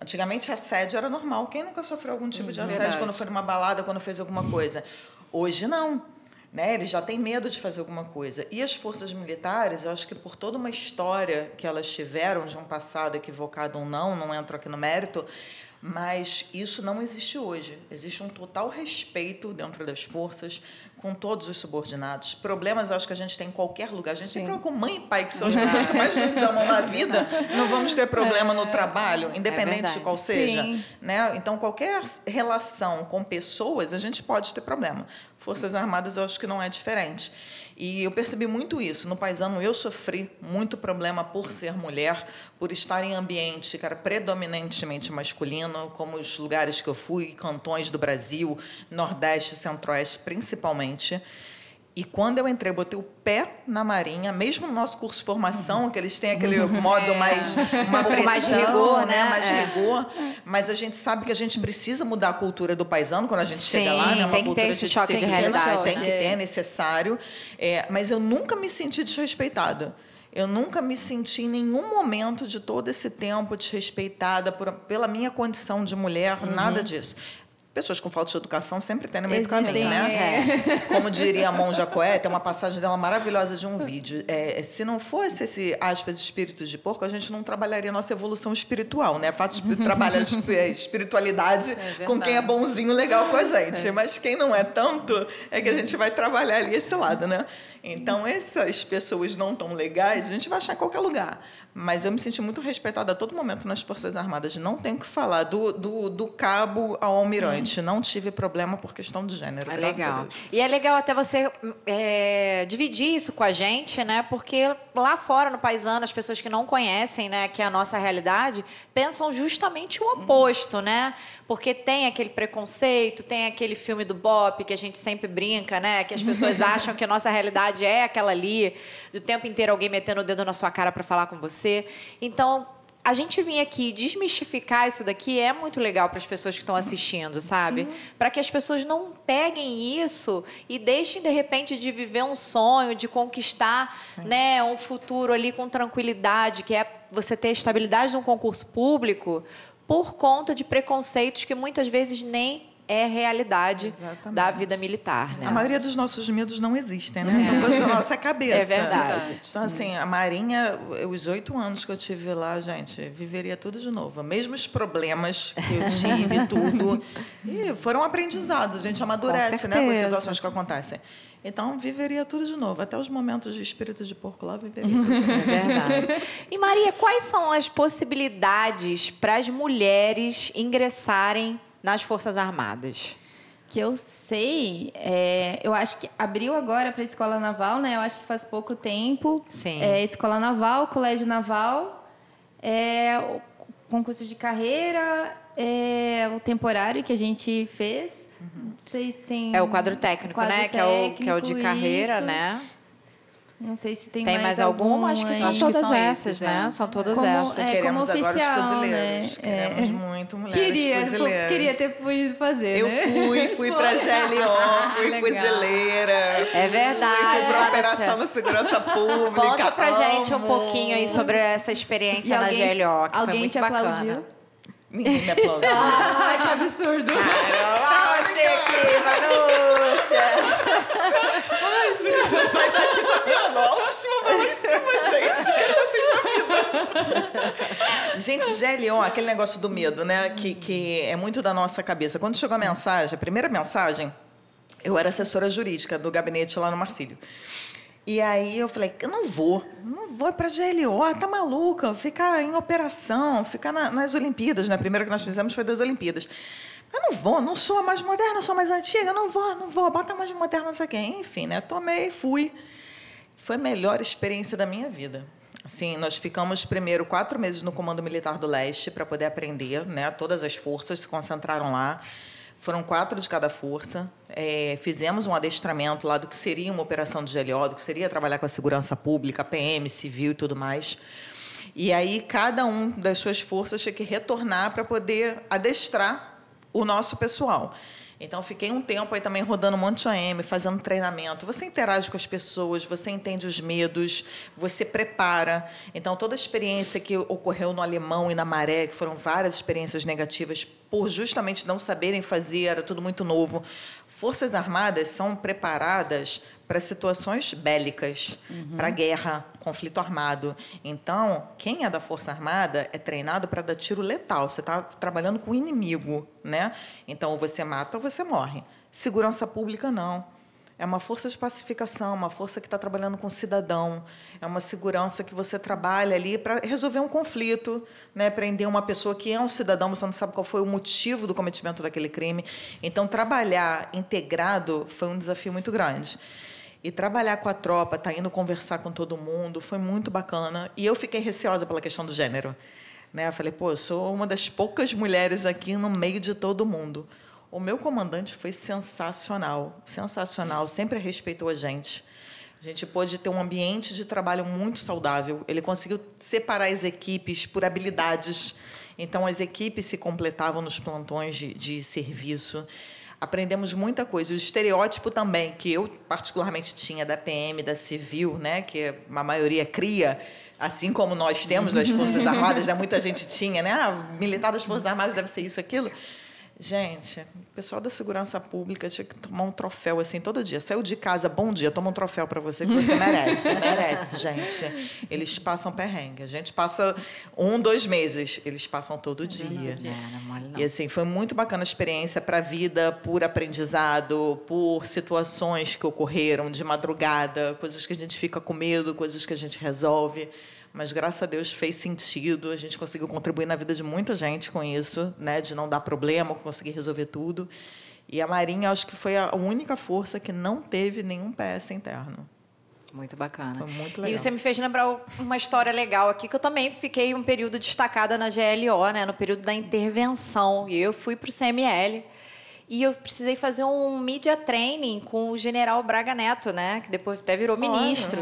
Antigamente, assédio era normal. Quem nunca sofreu algum tipo de assédio verdade. quando foi numa balada, quando fez alguma coisa? Hoje não. Né? Eles já têm medo de fazer alguma coisa. E as forças militares, eu acho que por toda uma história que elas tiveram, de um passado equivocado ou não, não entro aqui no mérito, mas isso não existe hoje. Existe um total respeito dentro das forças, com todos os subordinados. Problemas, eu acho que a gente tem em qualquer lugar. A gente tem problema com mãe e pai, que são as pessoas que mais nos amam na vida. Não vamos ter problema no trabalho, independente de verdade. qual seja. Sim. Né? Então, qualquer relação com pessoas, a gente pode ter problema. Forças Armadas, eu acho que não é diferente. E eu percebi muito isso. No paisano, eu sofri muito problema por ser mulher, por estar em ambiente que era predominantemente masculino, como os lugares que eu fui, cantões do Brasil, Nordeste, Centro-Oeste, principalmente. E quando eu entrei, eu botei o pé na Marinha, mesmo no nosso curso de formação, que eles têm aquele modo mais uma Um pouco mais de pressão, rigor, né? Mais É. rigor. Mas a gente sabe que a gente precisa mudar a cultura do paisano quando a gente Sim, chega lá, né? Uma tem que ter cultura esse de choque de realidade, Tem né? que ter, é necessário. É, mas eu nunca me senti desrespeitada. Eu nunca me senti em nenhum momento de todo esse tempo desrespeitada por, pela minha condição de mulher, Uhum. nada disso. Pessoas com falta de educação sempre tem no meio do Existem, caminho, né? é. Como diria a Monja Coé, tem uma passagem dela maravilhosa de um vídeo. É, se não fosse esse, aspas, espíritos de porco, a gente não trabalharia a nossa evolução espiritual, né? É fácil trabalhar espiritualidade com quem é bonzinho, legal com a gente. Mas quem não é tanto, é que a gente vai trabalhar ali esse lado, né? Então, essas pessoas não tão legais, a gente vai achar em qualquer lugar. Mas eu me senti muito respeitada a todo momento nas Forças Armadas. Não tenho o que falar. Do, do, do cabo ao almirante. Não tive problema por questão de gênero. É legal. E é legal até você é, dividir isso com a gente, né? Porque lá fora, no paisano, as pessoas que não conhecem, né, que é a nossa realidade, pensam justamente o oposto, né? Porque tem aquele preconceito, tem aquele filme do Bop que a gente sempre brinca, né? Que as pessoas acham que a nossa realidade é aquela ali, do tempo inteiro alguém metendo o dedo na sua cara para falar com você. Então, a gente vir aqui desmistificar isso daqui é muito legal para as pessoas que estão assistindo, sabe? Para que as pessoas não peguem isso e deixem de repente de viver um sonho, de conquistar, né, um futuro ali com tranquilidade, que é você ter estabilidade num concurso público por conta de preconceitos que muitas vezes nem é realidade Exatamente. da vida militar, né? A maioria dos nossos medos não existem, né? São coisas da nossa cabeça. É verdade. Então, assim, a Marinha, os oito anos que eu tive lá, gente, viveria tudo de novo. Mesmo os problemas que eu tive, tudo. E foram aprendizados. A gente amadurece, né? Com as situações que acontecem. Então, viveria tudo de novo. Até os momentos de espírito de porco lá, viveria tudo de É novo. verdade. E Maria, quais são as possibilidades para as mulheres ingressarem nas Forças Armadas? que eu sei, é, eu acho que abriu agora para a Escola Naval, né? Eu acho que faz pouco tempo. Sim. É, Escola Naval, Colégio Naval, é, concurso de carreira, é, o temporário que a gente fez. Não sei se tem. É o quadro técnico, quadro né? Que é, o, que é o de técnico, carreira, isso. né? Não sei se tem, Tem mais, alguma? Acho que são que todas são essas, esses, né? é. São todas Como- essas. é, Queremos como agora os oficial, fuzileiros. né? Queremos É. muito mulheres Queria, fuzileiras. queria ter podido fazer, Eu né? fui, fui pra GLO, fui Legal. fuzileira. É verdade, Fui pra operação na segurança pública. Conta pra gente um amo. pouquinho aí sobre essa experiência E na alguém, GLO, que foi alguém muito te bacana. aplaudiu? Ninguém me aplaudiu. Ai, que absurdo. Ah, você aqui, Manúcia! Ai, gente, eu saio daqui tá vendo? A autoestima vai lá em cima, gente. Quero vocês na vida. Gente, GLO, aquele negócio do medo, né? Que, que é muito da nossa cabeça. Quando chegou a mensagem, a primeira mensagem, eu era assessora jurídica do gabinete lá no Marcílio. E aí eu falei, eu não vou, não vou para GLO, tá maluca, ficar em operação, ficar na- nas Olimpíadas, né? A primeira que nós fizemos foi das Olimpíadas. Eu não vou, não sou a mais moderna, sou a mais antiga, não vou, não vou, bota mais moderna, não sei quê. Enfim, né? Tomei, fui. Foi a melhor experiência da minha vida. Assim, nós ficamos primeiro quatro meses no Comando Militar do Leste para poder aprender, né? Todas as forças se concentraram lá. Foram quatro de cada força. É, fizemos um adestramento lá do que seria uma operação de GLO, do que seria trabalhar com a segurança pública, PM, civil e tudo mais. E aí cada um das suas forças tinha que retornar para poder adestrar o nosso pessoal. Então, fiquei um tempo aí também rodando um monte de OM, fazendo treinamento. Você interage com as pessoas, você entende os medos, você prepara. Então, toda a experiência que ocorreu no Alemão e na Maré, que foram várias experiências negativas, por justamente não saberem fazer, era tudo muito novo. Forças Armadas são preparadas para situações bélicas, para guerra, conflito armado. Então, quem é da Força Armada é treinado para dar tiro letal. Você está trabalhando com o inimigo, né? Então, ou você mata ou você morre. Segurança pública, não. É uma força de pacificação, uma força que está trabalhando com o cidadão. É uma segurança que você trabalha ali para resolver um conflito, né? prender uma pessoa que é um cidadão, você não sabe qual foi o motivo do cometimento daquele crime. Então, trabalhar integrado foi um desafio muito grande. E trabalhar com a tropa, tá indo conversar com todo mundo, foi muito bacana. E eu fiquei receosa pela questão do gênero. Né? Eu falei, pô, eu sou uma das poucas mulheres aqui no meio de todo mundo. O meu comandante foi sensacional, sensacional, sempre respeitou a gente. A gente pôde ter um ambiente de trabalho muito saudável. Ele conseguiu separar as equipes por habilidades. Então, as equipes se completavam nos plantões de, de serviço. Aprendemos muita coisa. O estereótipo também, que eu particularmente tinha da PM, da civil, né, que a maioria cria, assim como nós temos das Forças Armadas, né, muita gente tinha, né? Ah, militar das Forças Armadas deve ser isso, aquilo. Gente, o pessoal da segurança pública tinha que tomar um troféu assim todo dia. Saiu de casa, bom dia, toma um troféu para você que você merece. merece, gente. Eles passam perrengue. A gente passa um, dois meses. Eles passam todo dia. Não, não é não. E assim, foi muito bacana a experiência para a vida, por aprendizado, por situações que ocorreram de madrugada, coisas que a gente fica com medo, coisas que a gente resolve. Mas graças a Deus fez sentido, a gente conseguiu contribuir na vida de muita gente com isso, né, de não dar problema, conseguir resolver tudo. E a Marinha acho que foi a única força que não teve nenhum PS interno. Muito bacana. Foi muito E legal. você me fez lembrar uma história legal aqui, que eu também fiquei um período destacada na GLO, né? No período da intervenção. E eu fui para o CML. E eu precisei fazer um media training com o general Braga Neto, né? Que depois até virou ministro.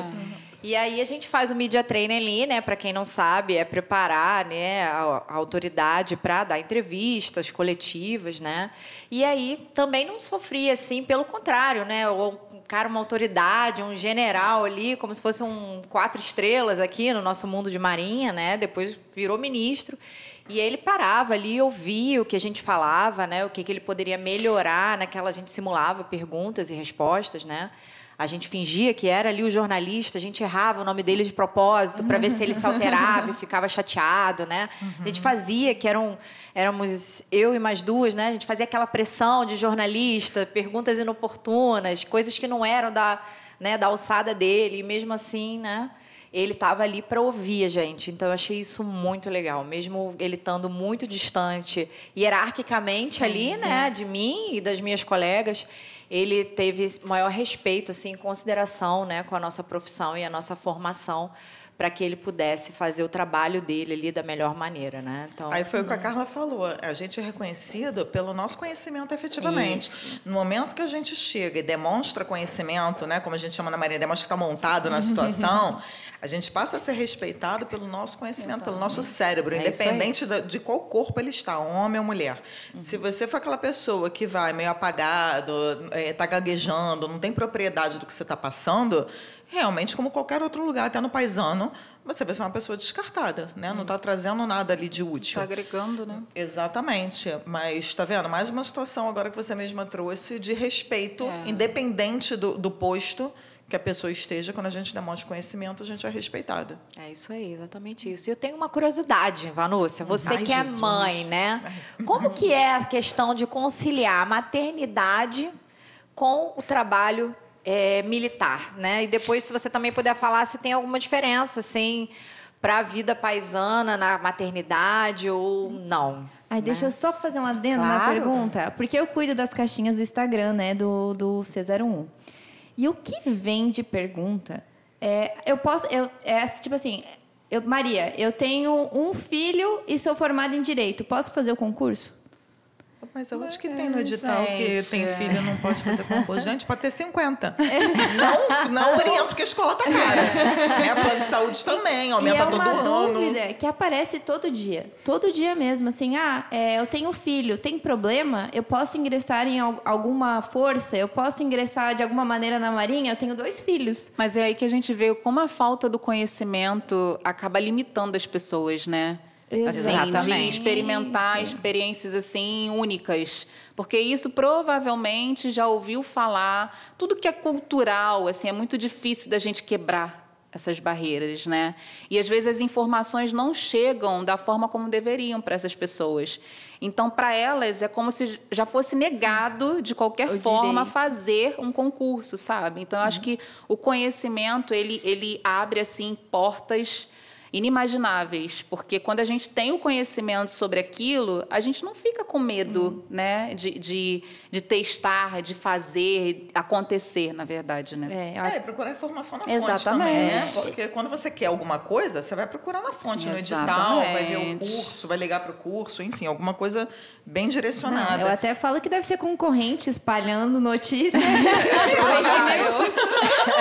E aí a gente faz o media training ali, né? Para quem não sabe, é preparar, né, a, a autoridade para dar entrevistas coletivas, né? E aí também não sofri assim, pelo contrário, né? O um cara, uma autoridade, um general ali, como se fosse um quatro estrelas aqui no nosso mundo de marinha, né? Depois virou ministro. E ele parava ali, ouvia o que a gente falava, né? O que, que ele poderia melhorar naquela a gente simulava perguntas e respostas, né? A gente fingia que era ali o jornalista, a gente errava o nome dele de propósito para ver se ele se alterava e ficava chateado, né? A gente fazia que eram éramos eu e mais duas, né? A gente fazia aquela pressão de jornalista, perguntas inoportunas, coisas que não eram da, né, da alçada dele, e mesmo assim, né? ele estava ali para ouvir a gente. Então eu achei isso muito legal, mesmo ele estando muito distante hierarquicamente sim, ali, sim. né, de mim e das minhas colegas, ele teve maior respeito, assim, consideração, né, com a nossa profissão e a nossa formação para que ele pudesse fazer o trabalho dele ali da melhor maneira, né? Então, Aí foi o que a uhum. Carla falou. A gente é reconhecido pelo nosso conhecimento efetivamente. Isso. No momento que a gente chega e demonstra conhecimento, né, como a gente chama na Maria, demonstra que está montado na situação, a gente passa a ser respeitado pelo nosso conhecimento, Exatamente. pelo nosso cérebro, é independente de qual corpo ele está, homem ou mulher. Uhum. Se você for aquela pessoa que vai meio apagado, está é, gaguejando, não tem propriedade do que você está passando, realmente, como qualquer outro lugar, até no paisano, você vai ser uma pessoa descartada, né? Não está trazendo nada ali de útil. Está agregando, né? Exatamente. Mas está vendo? Mais uma situação agora que você mesma trouxe de respeito, é. independente do, do posto que a pessoa esteja, quando a gente demonstra conhecimento, a gente é respeitada. É isso aí, exatamente isso. E eu tenho uma curiosidade, Vanúcia, você Ai, que é mãe, né? Como que é a questão de conciliar a maternidade com o trabalho é, militar, né? E depois, se você também puder falar se tem alguma diferença, assim, para a vida paisana na maternidade ou não. Ai, né? deixa eu só fazer um adendo claro. na pergunta, porque eu cuido das caixinhas do Instagram, né, do, do C01. E o que vem de pergunta é, eu posso, eu, é tipo assim, eu, Maria, eu tenho um filho e sou formada em direito, posso fazer o concurso? Mas onde que tem no edital gente, que tem filho e não pode fazer concurso? Gente, pode ter 50. Não, não oriento que a escola tá cara. né? Plano de saúde também, aumenta todo ano. é uma dúvida que aparece todo dia. Todo dia mesmo, assim, ah, é, eu tenho filho, tem problema? Eu posso ingressar em alguma força? Eu posso ingressar de alguma maneira na marinha? Eu tenho dois filhos. Mas é aí que a gente vê como a falta do conhecimento acaba limitando as pessoas, né? Exatamente. Assim, de experimentar Sim. experiências assim únicas, porque isso provavelmente já ouviu falar. Tudo que é cultural, assim, é muito difícil da gente quebrar essas barreiras, né? E às vezes as informações não chegam da forma como deveriam para essas pessoas. Então, para elas é como se já fosse negado de qualquer o forma direito. fazer um concurso, sabe? Então, eu acho uhum. que o conhecimento ele ele abre assim portas inimagináveis, porque quando a gente tem o conhecimento sobre aquilo, a gente não fica com medo, hum. né, de, de, de, testar, de fazer acontecer, na verdade, né? É, é procurar informação na Exatamente. fonte também, né? Porque quando você quer alguma coisa, você vai procurar na fonte, Exatamente. no edital, vai ver o curso, vai ligar para o curso, enfim, alguma coisa bem direcionada. Não, eu até falo que deve ser concorrente espalhando notícia. é,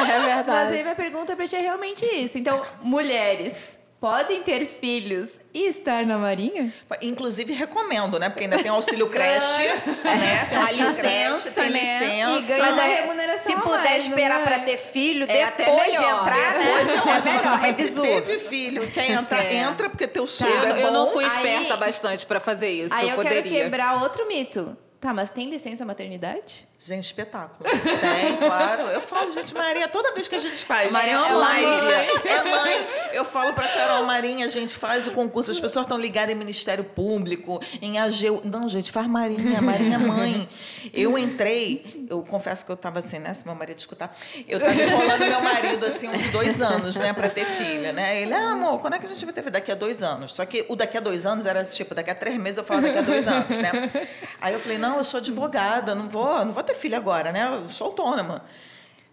é verdade. Mas aí minha pergunta para ti é realmente isso. Então, mulheres podem ter filhos e estar na Marinha? Inclusive, recomendo, né? Porque ainda tem auxílio creche, né? Tem a licença, creche, né? licença. Mas é, remuneração se puder mais, esperar para ter filho, é depois de entrar, né? Depois é ótimo. É melhor, Mas se teve filho, quer entrar, é. entra, porque teu sonho é bom. Eu não fui esperta aí, bastante para fazer isso. Aí eu, eu poderia. quero quebrar outro mito. Tá, mas tem licença maternidade? Gente, espetáculo. Tem, claro. Eu falo, gente, Maria, toda vez que a gente faz Maria é live, é mãe. Eu falo pra Carol, Marinha, a gente faz o concurso, as pessoas estão ligadas em Ministério Público, em AGU. Não, gente, faz Marinha, Marinha mãe. Eu entrei, eu confesso que eu estava assim, né? Se meu marido escutar, eu estava enrolando meu marido assim uns dois anos, né, pra ter filha, né? Ele, ah, amor, quando é que a gente vai ter filha? Daqui a dois anos. Só que o daqui a dois anos era tipo, daqui a três meses eu falava daqui a dois anos, né? Aí eu falei, não, eu sou advogada, não vou, não vou ter filho agora, né? Eu sou autônoma.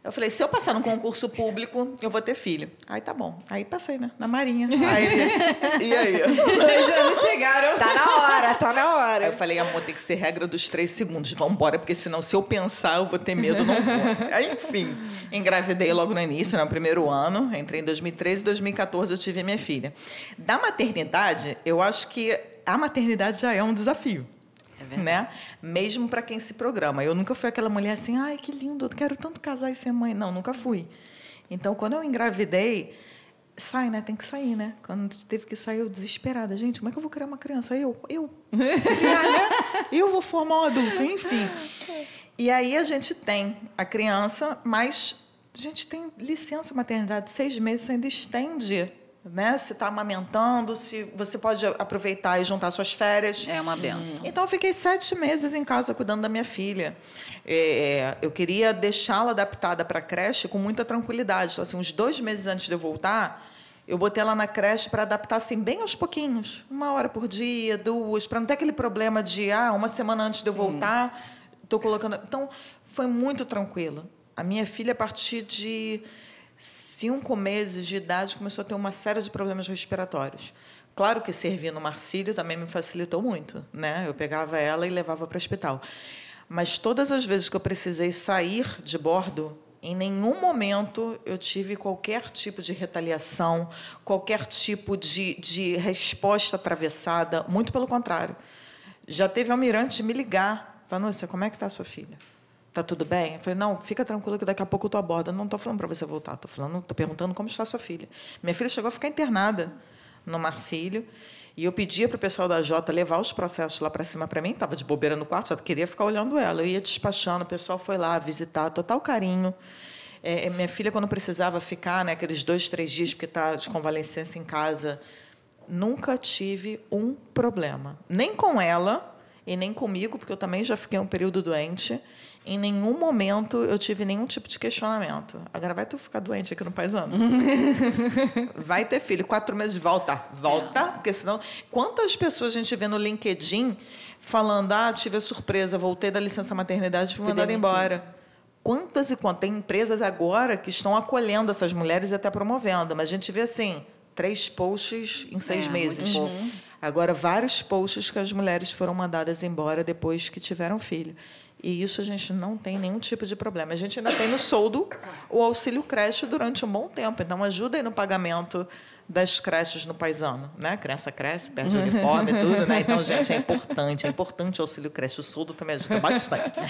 Eu falei, se eu passar num concurso público, eu vou ter filho. Aí tá bom. Aí passei, né? Na Marinha. Aí e aí? Dois anos chegaram. Tá na hora, tá na hora. Aí eu falei, amor, tem que ser regra dos três segundos. Vamos embora, porque senão, se eu pensar, eu vou ter medo, não vou. Aí, enfim, engravidei logo no início, né, no primeiro ano. Entrei em 2013 e 2014 eu tive minha filha. Da maternidade, eu acho que a maternidade já é um desafio. É né? Mesmo para quem se programa. Eu nunca fui aquela mulher assim, ai, que lindo, eu quero tanto casar e ser mãe. Não, nunca fui. Então, quando eu engravidei, sai, né? Tem que sair, né? Quando teve que sair, eu desesperada. Gente, como é que eu vou criar uma criança? Eu, eu. Criar, né? Eu vou formar um adulto, enfim. E aí a gente tem a criança, mas a gente tem licença maternidade, seis meses, ainda estende né? Se está amamentando, se você pode aproveitar e juntar suas férias. É uma benção. Então, eu fiquei sete meses em casa cuidando da minha filha. É, eu queria deixá-la adaptada para a creche com muita tranquilidade. Então, assim, uns dois meses antes de eu voltar, eu botei ela na creche para adaptar assim, bem aos pouquinhos. Uma hora por dia, duas, para não ter aquele problema de, ah, uma semana antes de eu voltar, estou colocando. Então, foi muito tranquilo. A minha filha, a partir de cinco meses de idade, começou a ter uma série de problemas respiratórios. Claro que servir no Marcílio também me facilitou muito, né? Eu pegava ela e levava para o hospital. Mas todas as vezes que eu precisei sair de bordo, em nenhum momento eu tive qualquer tipo de retaliação, qualquer tipo de, de resposta atravessada. Muito pelo contrário. Já teve almirante me ligar. Vanúcia, como é que está sua filha? Tá tudo bem? Eu falei, não, fica tranquilo que daqui a pouco eu tô a bordo. Não estou falando para você voltar, estou falando, tô perguntando como está sua filha. Minha filha chegou a ficar internada no Marcílio. E eu pedia para o pessoal da Jota levar os processos lá para cima para mim, estava de bobeira no quarto, só queria ficar olhando ela. Eu ia despachando, o pessoal foi lá visitar, total carinho. É, minha filha, quando precisava ficar, né, aqueles dois, três dias, porque está de convalescência em casa, nunca tive um problema. Nem com ela e nem comigo, porque eu também já fiquei um período doente. Em nenhum momento eu tive nenhum tipo de questionamento. Agora vai tu ficar doente aqui no paisano. vai ter filho, quatro meses, volta. Volta, porque senão. Quantas pessoas a gente vê no LinkedIn falando: ah, tive a surpresa, voltei da licença maternidade e fui mandada embora. Quantas e quantas? Tem empresas agora que estão acolhendo essas mulheres e até promovendo, mas a gente vê assim, três posts em seis É, meses. pouco. Agora, vários posts que as mulheres foram mandadas embora depois que tiveram filho. E isso a gente não tem nenhum tipo de problema. A gente ainda tem no soldo o auxílio creche durante um bom tempo. Então, ajuda aí no pagamento das creches no paisano. Né? A criança cresce, perde o uniforme e tudo. Né? Então, gente, é importante. É importante o auxílio creche. O soldo também ajuda bastante.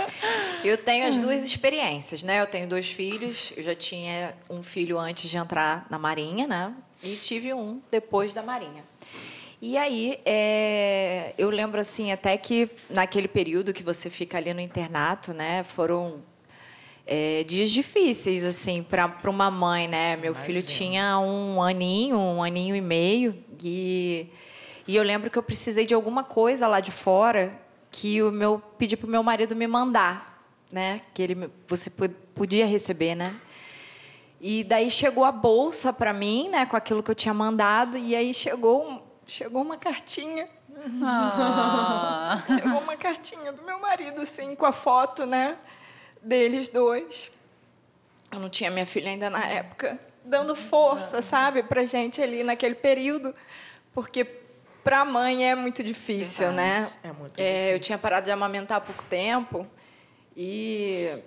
Eu tenho as duas experiências, né? Eu tenho dois filhos. Eu já tinha um filho antes de entrar na Marinha, né? E tive um depois da Marinha. E aí, é, eu lembro assim, até que naquele período que você fica ali no internato, né? Foram é, dias difíceis, assim, para uma mãe, né? Meu filho tinha um aninho, um aninho e meio, e, e eu lembro que eu precisei de alguma coisa lá de fora que o meu pedi para o meu marido me mandar, né? Que ele você podia receber, né? E daí chegou a bolsa para mim, né? Com aquilo que eu tinha mandado, e aí chegou chegou uma cartinha Ah. Chegou uma cartinha do meu marido, assim, com a foto, né? Deles dois. Eu não tinha minha filha ainda na época, dando força, sabe, pra gente ali naquele período. Porque pra mãe é muito difícil, né? É muito É, eu tinha parado de amamentar há pouco tempo e.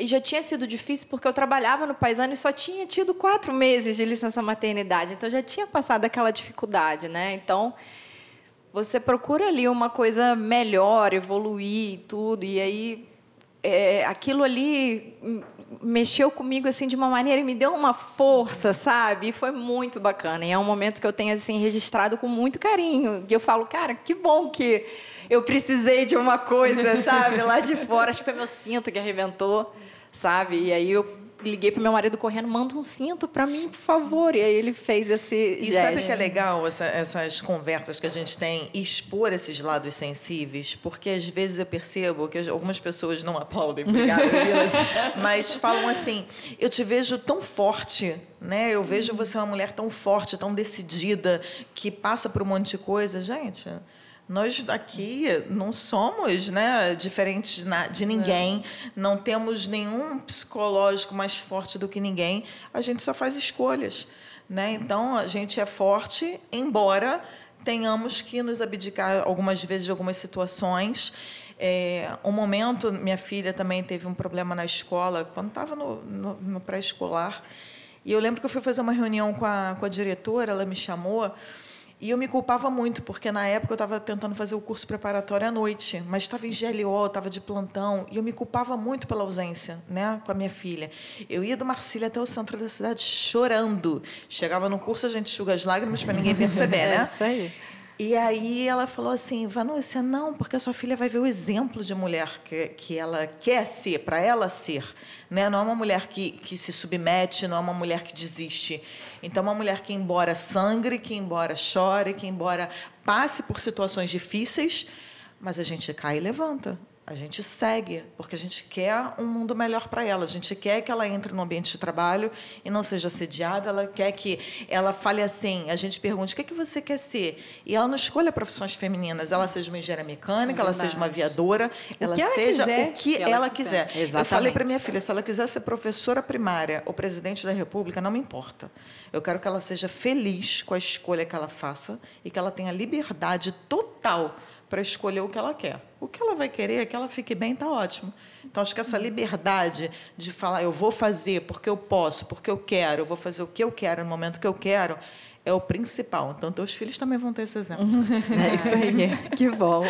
E já tinha sido difícil porque eu trabalhava no Paisano e só tinha tido quatro meses de licença maternidade. Então já tinha passado aquela dificuldade, né? Então você procura ali uma coisa melhor, evoluir e tudo. E aí é, aquilo ali mexeu comigo assim de uma maneira e me deu uma força, sabe? E foi muito bacana. E é um momento que eu tenho assim registrado com muito carinho. E eu falo, cara, que bom que eu precisei de uma coisa, sabe? Lá de fora, acho que foi meu cinto que arrebentou, sabe? E aí eu liguei pro meu marido correndo, manda um cinto para mim, por favor. E aí ele fez esse E gesto. sabe que é legal essa- essas conversas que a gente tem, expor esses lados sensíveis? Porque às vezes eu percebo que algumas pessoas não aplaudem, obrigada, mas falam assim: eu te vejo tão forte, né? Eu vejo você uma mulher tão forte, tão decidida, que passa por um monte de coisa. Gente. Nós aqui não somos né, diferentes de ninguém, não temos nenhum psicológico mais forte do que ninguém, a gente só faz escolhas. Né? Então, a gente é forte, embora tenhamos que nos abdicar algumas vezes de algumas situações. É, um momento, minha filha também teve um problema na escola, quando estava no, no, no pré-escolar. E eu lembro que eu fui fazer uma reunião com a, com a diretora, ela me chamou. E eu me culpava muito, porque na época eu estava tentando fazer o curso preparatório à noite, mas estava em GLO, estava de plantão, e eu me culpava muito pela ausência né, com a minha filha. Eu ia do Marcília até o centro da cidade chorando. Chegava no curso, a gente enxuga as lágrimas para ninguém perceber, É né? isso aí. E aí ela falou assim, Vanúcia, não, porque a sua filha vai ver o exemplo de mulher que, que ela quer ser, para ela ser. Né? Não é uma mulher que, que se submete, não é uma mulher que desiste. Então, uma mulher que, embora sangre, que embora chore, que embora passe por situações difíceis, mas a gente cai e levanta. A gente segue, porque a gente quer um mundo melhor para ela. A gente quer que ela entre no ambiente de trabalho e não seja assediada. Ela quer que ela fale assim. A gente pergunta: o que, é que você quer ser? E ela não escolha profissões femininas. Ela seja uma engenheira mecânica, é ela seja uma aviadora, ela, ela seja quiser. o que, que ela ela, quiser. quiser. Exatamente. Eu falei para minha filha: se ela quiser ser professora primária ou presidente da República, não me importa. Eu quero que ela seja feliz com a escolha que ela faça e que ela tenha liberdade total para escolher o que ela quer. O que ela vai querer é que ela fique bem, está ótimo. Então, acho que essa liberdade de falar, eu vou fazer porque eu posso, porque eu quero, eu vou fazer o que eu quero no momento que eu quero, é o principal. Então, teus filhos também vão ter esse exemplo. É isso aí, que bom.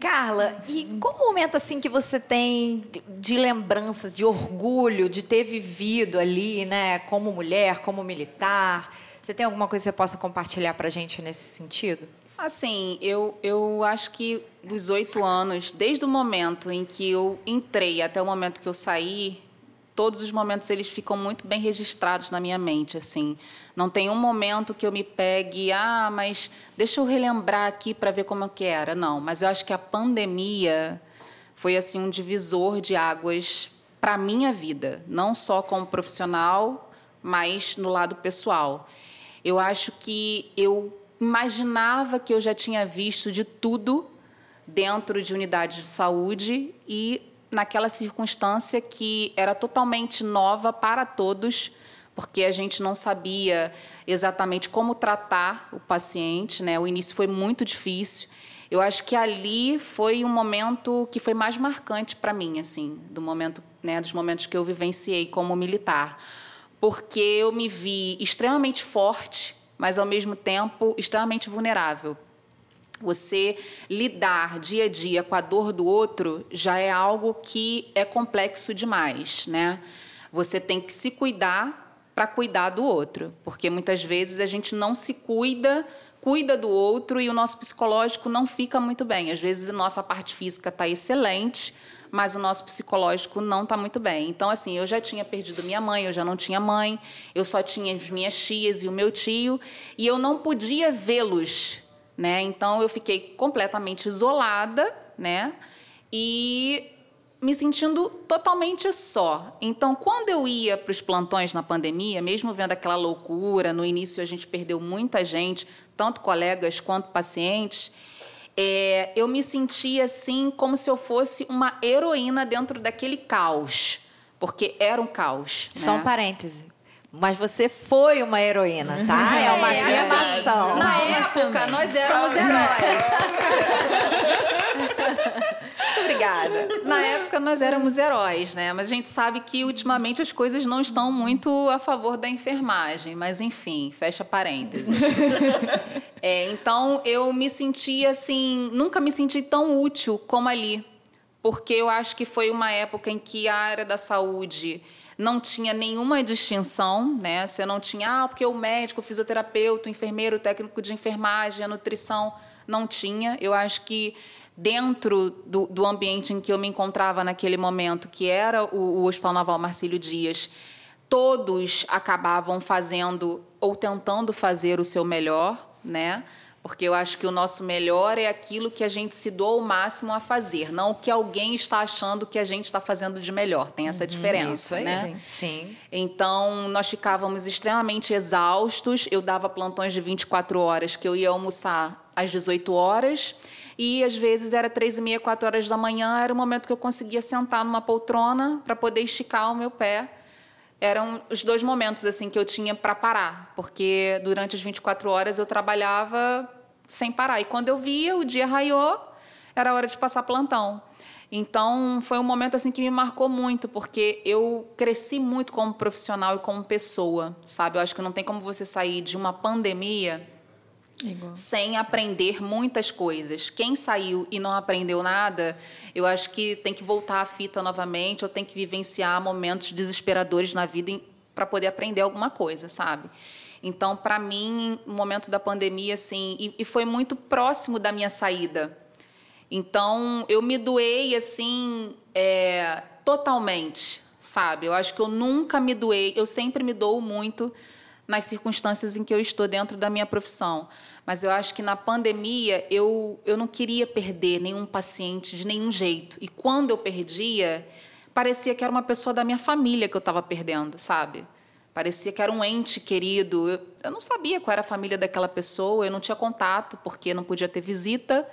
Carla, e qual momento assim que você tem de lembranças, de orgulho de ter vivido ali, né, como mulher, como militar? Você tem alguma coisa que você possa compartilhar para a gente nesse sentido? Assim, eu, eu acho que dos oito anos, desde o momento em que eu entrei até o momento que eu saí, todos os momentos eles ficam muito bem registrados na minha mente, assim. Não tem um momento que eu me pegue, ah, mas deixa eu relembrar aqui para ver como é que era. Não, mas eu acho que a pandemia foi assim um divisor de águas para a minha vida, não só como profissional, mas no lado pessoal. Eu acho que eu imaginava que eu já tinha visto de tudo dentro de unidade de saúde e naquela circunstância que era totalmente nova para todos, porque a gente não sabia exatamente como tratar o paciente, né? O início foi muito difícil. Eu acho que ali foi um momento que foi mais marcante para mim, assim, do momento, né, dos momentos que eu vivenciei como militar, porque eu me vi extremamente forte mas ao mesmo tempo extremamente vulnerável. Você lidar dia a dia com a dor do outro já é algo que é complexo demais, né? Você tem que se cuidar para cuidar do outro, porque muitas vezes a gente não se cuida, cuida do outro e o nosso psicológico não fica muito bem. Às vezes a nossa parte física está excelente, mas o nosso psicológico não está muito bem. Então, assim, eu já tinha perdido minha mãe, eu já não tinha mãe, eu só tinha as minhas tias e o meu tio, e eu não podia vê-los, né? Então, eu fiquei completamente isolada, né? E me sentindo totalmente só. Então, quando eu ia para os plantões na pandemia, mesmo vendo aquela loucura, no início a gente perdeu muita gente, tanto colegas quanto pacientes, é, eu me sentia assim como se eu fosse uma heroína dentro daquele caos, porque era um caos. Só né? um parêntese. Mas você foi uma heroína, tá? É uma É, afirmação. Na época, nós éramos heróis. Obrigada. Na época, nós éramos heróis, né? Mas a gente sabe que, ultimamente, as coisas não estão muito a favor da enfermagem. Mas, enfim, fecha parênteses. É, então, eu me senti assim... Nunca me senti tão útil como ali. Porque eu acho que foi uma época em que a área da saúde não tinha nenhuma distinção, né? Você não tinha, ah, porque o médico, o fisioterapeuta, o enfermeiro, o técnico de enfermagem, a nutrição, não tinha. Eu acho que dentro do, do ambiente em que eu me encontrava naquele momento, que era o, o Hospital Naval Marcílio Dias, todos acabavam fazendo ou tentando fazer o seu melhor, né? Porque eu acho que o nosso melhor é aquilo que a gente se doa o máximo a fazer, não o que alguém está achando que a gente está fazendo de melhor. Tem essa diferença, Isso aí, né? Sim. Então, nós ficávamos extremamente exaustos. Eu dava plantões de 24 horas, que eu ia almoçar às 18 horas. E, às vezes, era três e meia, quatro horas da manhã. Era o momento que eu conseguia sentar numa poltrona para poder esticar o meu pé. Eram os dois momentos assim que eu tinha para parar, porque durante as 24 horas eu trabalhava sem parar. E quando eu via, o dia raiou, era hora de passar plantão. Então, foi um momento assim que me marcou muito, porque eu cresci muito como profissional e como pessoa, sabe? Eu acho que não tem como você sair de uma pandemia Sem aprender muitas coisas. Quem saiu e não aprendeu nada, eu acho que tem que voltar à fita novamente ou tem que vivenciar momentos desesperadores na vida para poder aprender alguma coisa, sabe? Então, para mim, no momento da pandemia, assim, e, e foi muito próximo da minha saída. Então, eu me doei, assim, é, totalmente, sabe? Eu acho que eu nunca me doei, eu sempre me dou muito nas circunstâncias em que eu estou dentro da minha profissão. Mas eu acho que na pandemia eu, eu não queria perder nenhum paciente de nenhum jeito. E quando eu perdia, parecia que era uma pessoa da minha família que eu estava perdendo, sabe? Parecia que era um ente querido. Eu, eu não sabia qual era a família daquela pessoa, eu não tinha contato, porque não podia ter visita,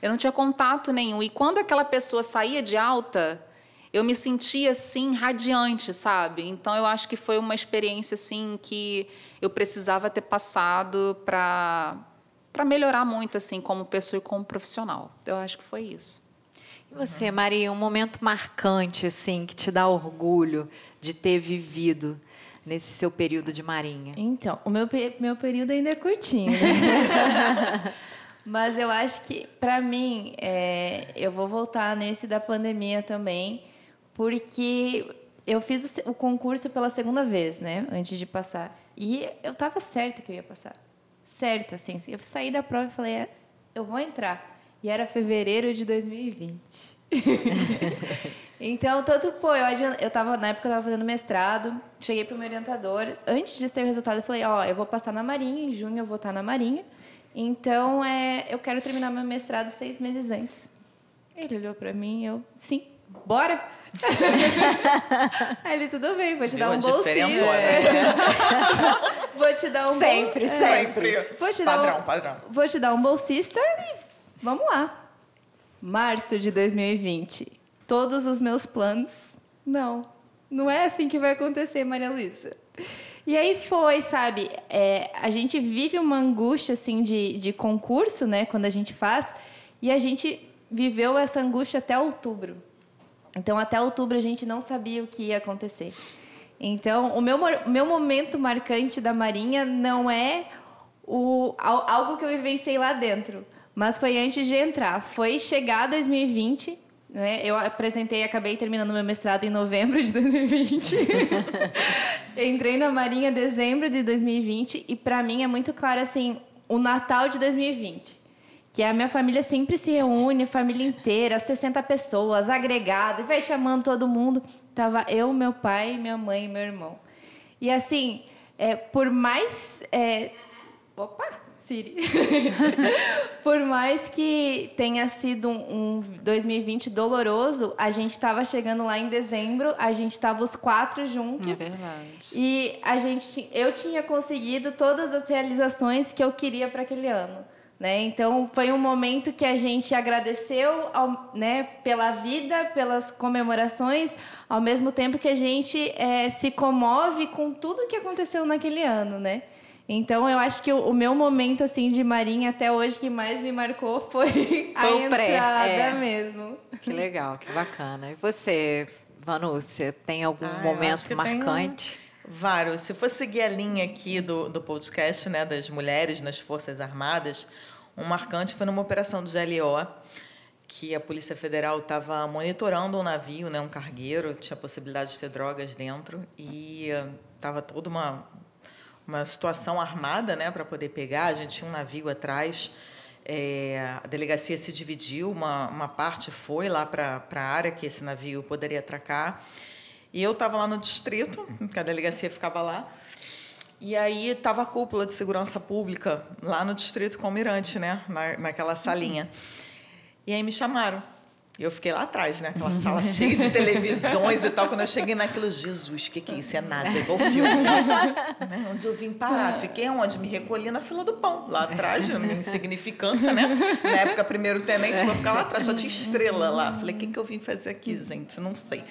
eu não tinha contato nenhum. E quando aquela pessoa saía de alta, eu me sentia assim radiante, sabe? Então eu acho que foi uma experiência assim que eu precisava ter passado para para melhorar muito assim como pessoa e como profissional. Eu acho que foi isso. E você, Maria, um momento marcante assim que te dá orgulho de ter vivido nesse seu período de marinha? Então, o meu, meu período ainda é curtinho. Né? Mas eu acho que, para mim, é, eu vou voltar nesse da pandemia também, porque eu fiz o, o, concurso pela segunda vez, né, antes de passar. E eu estava certa que eu ia passar. Certa, assim. Eu saí da prova e falei, é, eu vou entrar. E era fevereiro de 2020. Então, tanto, pô, eu, eu tava, na época eu tava fazendo mestrado, cheguei pro meu orientador, antes de ter o resultado, eu falei, ó, oh, eu vou passar na Marinha, em junho eu vou estar na Marinha, então é, eu quero terminar meu mestrado seis meses antes. Ele olhou para mim e eu, sim, bora! Aí ele, tudo bem, vou te dar um bolsinho. vou te dar um Sempre, sempre. É. Vou te padrão, dar um... padrão. Vou te dar um bolsista e vamos lá. Março de 2020 todos os meus planos. Não, não é assim que vai acontecer, Maria Luísa. E aí foi, sabe? É, a gente vive uma angústia assim de, de concurso, né? Quando a gente faz, e a gente viveu essa angústia até outubro. Então, até outubro a gente não sabia o que ia acontecer. Então, o meu, meu momento marcante da Marinha não é o, algo que eu vivenciei lá dentro, mas foi antes de entrar. Foi chegar 2020 né? Eu apresentei, acabei terminando meu mestrado em novembro de 2020. Entrei na Marinha em dezembro de 2020 e para mim é muito claro assim, o Natal de 2020, que a minha família sempre se reúne, família inteira, 60 pessoas, agregado, e vai chamando todo mundo. Tava eu, meu pai, minha mãe e meu irmão. E assim, é, por mais é... opa, Siri. Por mais que tenha sido um, um 2020 doloroso, a gente estava chegando lá em dezembro, a gente estava os quatro juntos. É verdade. E a gente, eu tinha conseguido todas as realizações que eu queria para aquele ano. Né? Então foi um momento que a gente agradeceu ao, né, pela vida, pelas comemorações, ao mesmo tempo que a gente é, se comove com tudo que aconteceu naquele ano, né? Então, eu acho que o, o, meu momento assim de Marinha até hoje que mais me marcou foi, foi a entrada é. mesmo. Que legal, que bacana. E você, Vanúcia, tem algum ah, momento marcante? Vários. Se for seguir a linha aqui do, do podcast, né, das mulheres nas Forças Armadas, um marcante foi numa operação do GLO, que a Polícia Federal estava monitorando um navio, né, um cargueiro, tinha possibilidade de ter drogas dentro, e estava uh, toda uma, uma situação armada né, para poder pegar. A gente tinha um navio atrás. É, a delegacia se dividiu, uma, uma parte foi lá para a área que esse navio poderia atracar. E eu estava lá no distrito, que a delegacia ficava lá. E aí estava a cúpula de segurança pública lá no distrito com o Almirante, né, na, naquela salinha. E aí me chamaram. Eu fiquei lá atrás, né? Aquela sala cheia de televisões e tal. Quando eu cheguei naquilo, Jesus, o que, que é isso? É nada, é igual filme. né? Onde eu vim parar. Fiquei onde? Me recolhi na fila do pão, lá atrás, minha insignificância, né? Na época, primeiro tenente, vou ficar lá atrás, só tinha estrela lá. Falei, o que, que eu vim fazer aqui, gente? Não sei.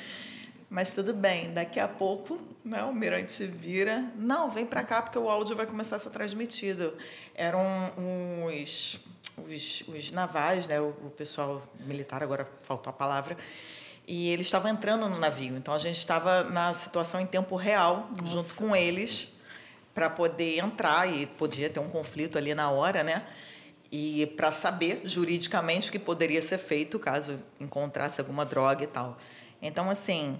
Mas tudo bem, daqui a pouco né, o Mirante vira. Não, vem para cá porque o áudio vai começar a ser transmitido. Eram uns os, os navais, né, o, o, pessoal militar, agora faltou a palavra, e eles estavam entrando no navio. Então a gente estava na situação em tempo real, Nossa. junto com eles, para poder entrar e podia ter um conflito ali na hora, né? E para saber juridicamente o que poderia ser feito caso encontrasse alguma droga e tal. Então, assim,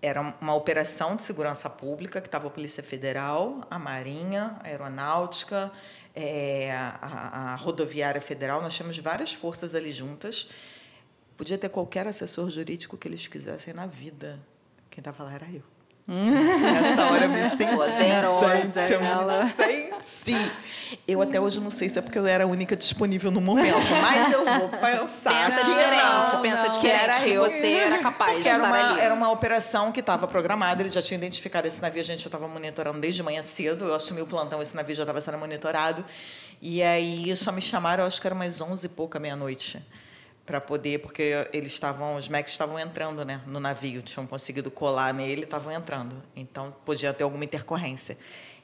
era uma operação de segurança pública que estava a Polícia Federal, a Marinha, a Aeronáutica, é, a, a, Rodoviária Federal. Nós tínhamos várias forças ali juntas. Podia ter qualquer assessor jurídico que eles quisessem na vida. Quem estava lá era eu. Nessa hora eu me senti Poderosa, gente, eu ela. senti. Eu até hoje não sei se é porque eu era a única disponível no momento, mas eu vou pensar. Pensa que diferente, não, pensa não. diferente. Que era eu. Você era capaz Porque de era estar uma, ali. era uma operação que estava programada, ele já tinha identificado esse navio, a gente já estava monitorando desde manhã cedo. Eu assumi o plantão, esse navio já estava sendo monitorado. E aí só me chamaram, eu acho que era mais 11 e pouca meia-noite para poder, porque eles estavam, os Macs estavam entrando, né, no navio, tinham conseguido colar nele, estavam entrando. Então podia ter alguma intercorrência.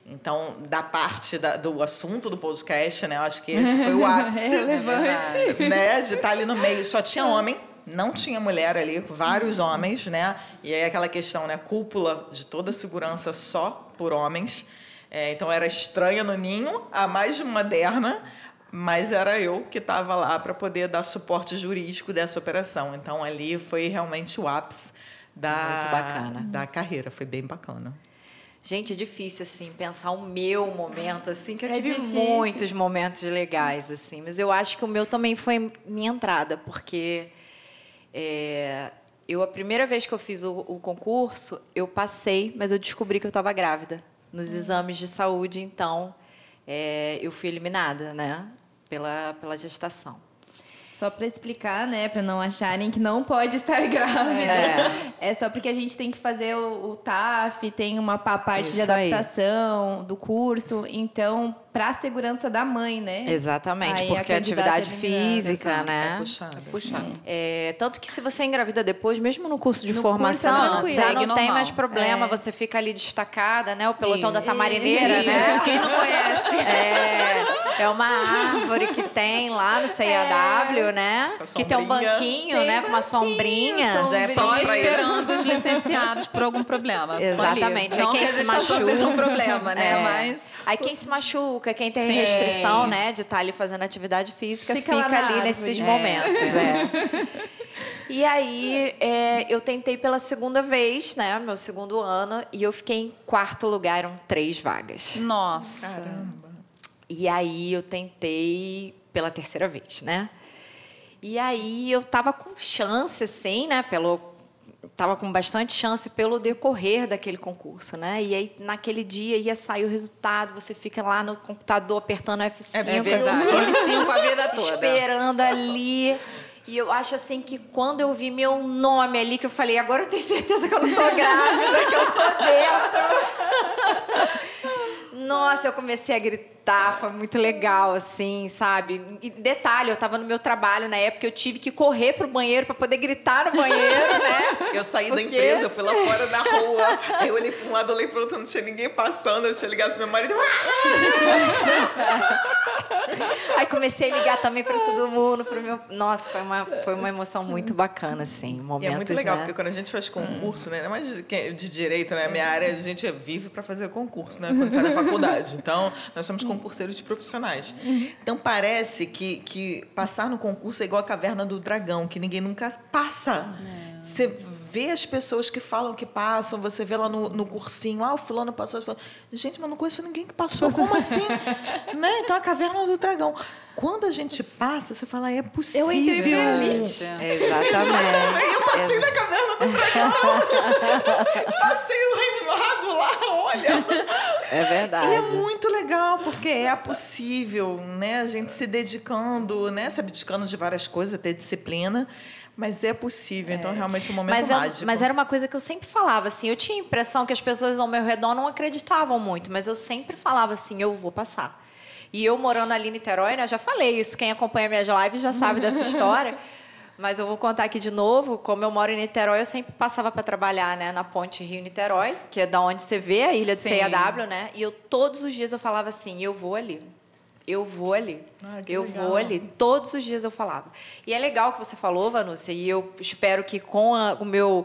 Então, da parte da- do assunto do podcast, né, eu acho que esse foi o ápice, Relevante. né, de estar ali no meio. Só tinha homem, não tinha mulher ali, vários homens, né? E aí aquela questão, né, cúpula de toda a segurança só por homens. É, então era estranha no ninho, a mais moderna, mas era eu que estava lá para poder dar suporte jurídico dessa operação. Então ali foi realmente o ápice da, da carreira, foi bem bacana. Gente, é difícil, assim, pensar o meu momento, assim, que eu É tive difícil. muitos momentos legais, assim. Mas eu acho que o meu também foi minha entrada, porque é, eu, a primeira vez que eu fiz o, o concurso, eu passei, mas eu descobri que eu estava grávida. Nos exames de saúde, então, é, eu fui eliminada, né? Pela, pela gestação. Só para explicar, né, para não acharem que não pode estar grávida. É, só porque a gente tem que fazer o, o TAF, tem uma pa- parte de Isso aí. adaptação do curso, então para a segurança da mãe, né? Exatamente, Aí a porque a candidata atividade é física, exato. né? É puxado. Puxado. É, tanto que se você engravida depois, mesmo no curso de No curso é formação, já não Segue tem normal. mais problema, É. você fica ali destacada, né? O pelotão da Isso. tamarineira, né? Isso, Quem não conhece? É, é uma árvore que tem lá no CIAW, né? Com a Que tem um banquinho, Tem né? Com uma sombrinha. sombrinha. É Só esperando os licenciados por algum problema. Exatamente. Não Aí que quem a se machuca. seja um problema, né? É. Mas Aí quem se machuca, quem tem Sim. restrição, né, de estar ali fazendo atividade física, Fica fica, ali árvore. nesses É. momentos. É. E aí, é, eu tentei pela segunda vez, né, meu segundo ano, e eu fiquei em quarto lugar, eram três vagas. nossa. E aí eu tentei pela terceira vez, né? E aí eu tava com chance, assim, né? Pelo, tava com bastante chance pelo decorrer daquele concurso, né? E aí naquele dia ia sair o resultado, você fica lá no computador apertando F5, É É verdade. F5 a vida toda. esperando ali. E eu acho assim que quando eu vi meu nome ali, que eu falei, agora eu tenho certeza que eu não tô grávida, que eu tô dentro. Nossa, eu comecei a gritar, foi muito legal, assim, sabe? E detalhe, eu tava no meu trabalho na época, eu tive que correr pro banheiro para poder gritar no banheiro, né? Eu saí da empresa, eu fui lá fora na rua. Eu olhei para um lado, olhei para o outro, não tinha ninguém passando. Eu tinha ligado pro meu marido. "Ah!" Aí comecei a ligar também para todo mundo, pro meu. Nossa, foi uma, foi uma emoção muito bacana, assim. E Momentos, é muito legal, né? porque quando a gente faz concurso, né? Mas de, direito, né? Minha área, a gente vive para fazer concurso, né? Quando sai da faculdade. Então, nós somos concurseiros de profissionais. Então, parece que, que passar no concurso é igual a caverna do dragão, que ninguém nunca passa. Você vê as pessoas que falam que passam, você vê lá no, no cursinho, ah, o fulano passou. fulano- Gente, mas não conheço ninguém que passou. Como assim? né? Então, a caverna do dragão. Quando a gente passa, você fala, é possível. Eu entrei pela elite. Exatamente. Eu passei na caverna do dragão. passei o mago lá, olha. É verdade. E é muito legal, porque é possível, né? A gente se dedicando, né? Se abdicando de várias coisas, ter disciplina. Mas é possível. Então, realmente, é um momento Mas, eu- mágico. mas era uma coisa que eu sempre falava, assim. Eu tinha a impressão que as pessoas ao meu redor não acreditavam muito, mas eu sempre falava assim: eu vou passar. E eu morando ali em Niterói, né? Eu já falei isso. Quem acompanha minhas lives já sabe dessa história. Mas eu vou contar aqui de novo. Como eu moro em Niterói, eu sempre passava para trabalhar, né? Na ponte Rio-Niterói, que é da onde você vê a ilha de. CAW, né? E eu todos os dias eu falava assim: eu vou ali. Eu vou ali. Ah, eu legal. vou ali. Todos os dias eu falava. E é legal que você falou, Vanúcia, e eu espero que com a- o meu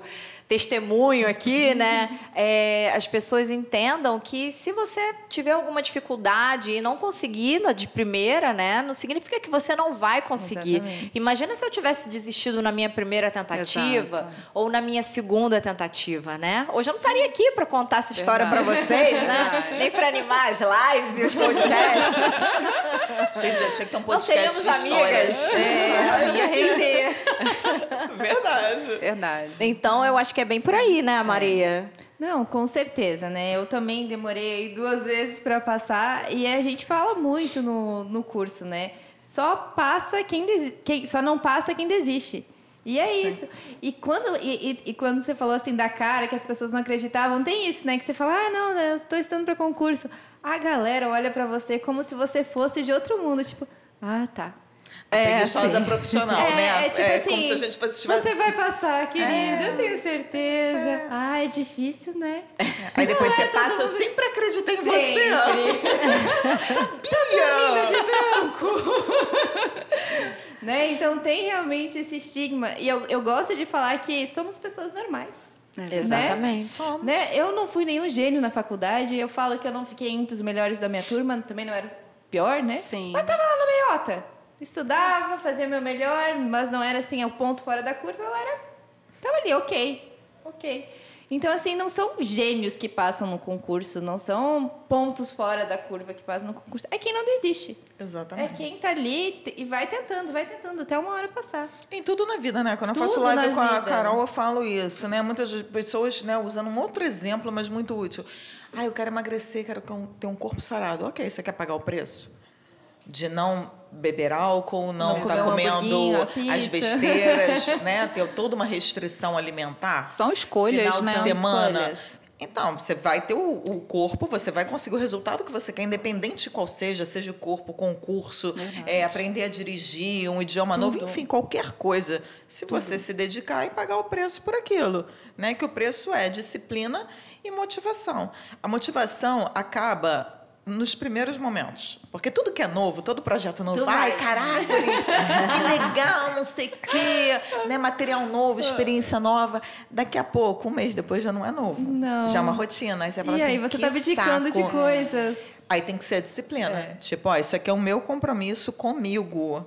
testemunho aqui, né? É, as pessoas entendam que se você tiver alguma dificuldade e não conseguir de primeira, né? Não significa que você não vai conseguir. Exatamente. Imagina se eu tivesse desistido na minha primeira tentativa Exato. ou na minha segunda tentativa, né? Hoje eu não estaria aqui para contar essa história para vocês, né? Verdade. Nem para animar as lives e os podcasts. Gente, já tinha que ter um podcast seríamos de histórias. amigas. É, ia render. Verdade. Verdade. Então eu acho que é bem por aí, né, Maria? Não, com certeza, né? Eu também demorei duas vezes para passar e a gente fala muito no, no curso, né? Só passa quem, desi- quem só não passa quem desiste. E é isso. E quando, e, e- e quando você falou assim da cara, que as pessoas não acreditavam, tem isso, né? Que você fala, ah, não, eu tô estudando para concurso. A galera olha para você como se você fosse de outro mundo, tipo, ah, tá. Preguiçosa sim. profissional, é, né? é tipo assim, como se a gente fosse tivesse... você vai passar, querida, eu tenho certeza. Ah, é difícil, né? Aí depois Não é você todo passa, eu mundo- sempre acreditei em você. ó. Sabia! né? Então tem realmente esse estigma. E eu, eu gosto de falar que somos pessoas normais. Exatamente. Né? Eu não fui nenhum gênio na faculdade. Eu falo que eu não fiquei entre os melhores da minha turma. Também não era o pior, né? Sim. Mas tava lá no meiota. Estudava, fazia meu melhor, mas não era assim o ponto fora da curva. Eu era... Tava ali, ok. Ok. Então, assim, não são gênios que passam no concurso. Não são pontos fora da curva que passam no concurso. É quem não desiste. É Exatamente. quem tá ali e vai tentando, vai tentando até uma hora passar. Em tudo na vida, né? Quando eu Tudo faço live com a vida. Carol, eu falo isso, né? Muitas pessoas, né, usando um outro exemplo, mas muito útil. Ah, eu quero emagrecer, quero ter um corpo sarado. Ok, você quer pagar o preço? De não beber álcool, não Não estar hamburguinho, comendo as besteiras, né? Ter toda uma restrição alimentar. São escolhas, Final né? de São semana. escolhas. Então, você vai ter o, o corpo, você vai conseguir o resultado que você quer, independente de qual seja, seja o corpo, concurso, é, aprender a dirigir, um idioma novo, enfim, qualquer coisa. Se você se dedicar e pagar o preço por aquilo, né? Que o preço é disciplina e motivação. A motivação acaba nos primeiros momentos. Porque tudo que é novo, todo projeto novo, Tu vai, vai. Carápolis, que legal, não sei o quê, né? material novo, experiência nova. Daqui a pouco, um mês depois, já não é novo. Não. Já é uma rotina. Aí você fala e assim, aí você que tá abdicando de coisas. Aí tem que ser a disciplina. É. Tipo, ó, isso aqui é o meu compromisso comigo.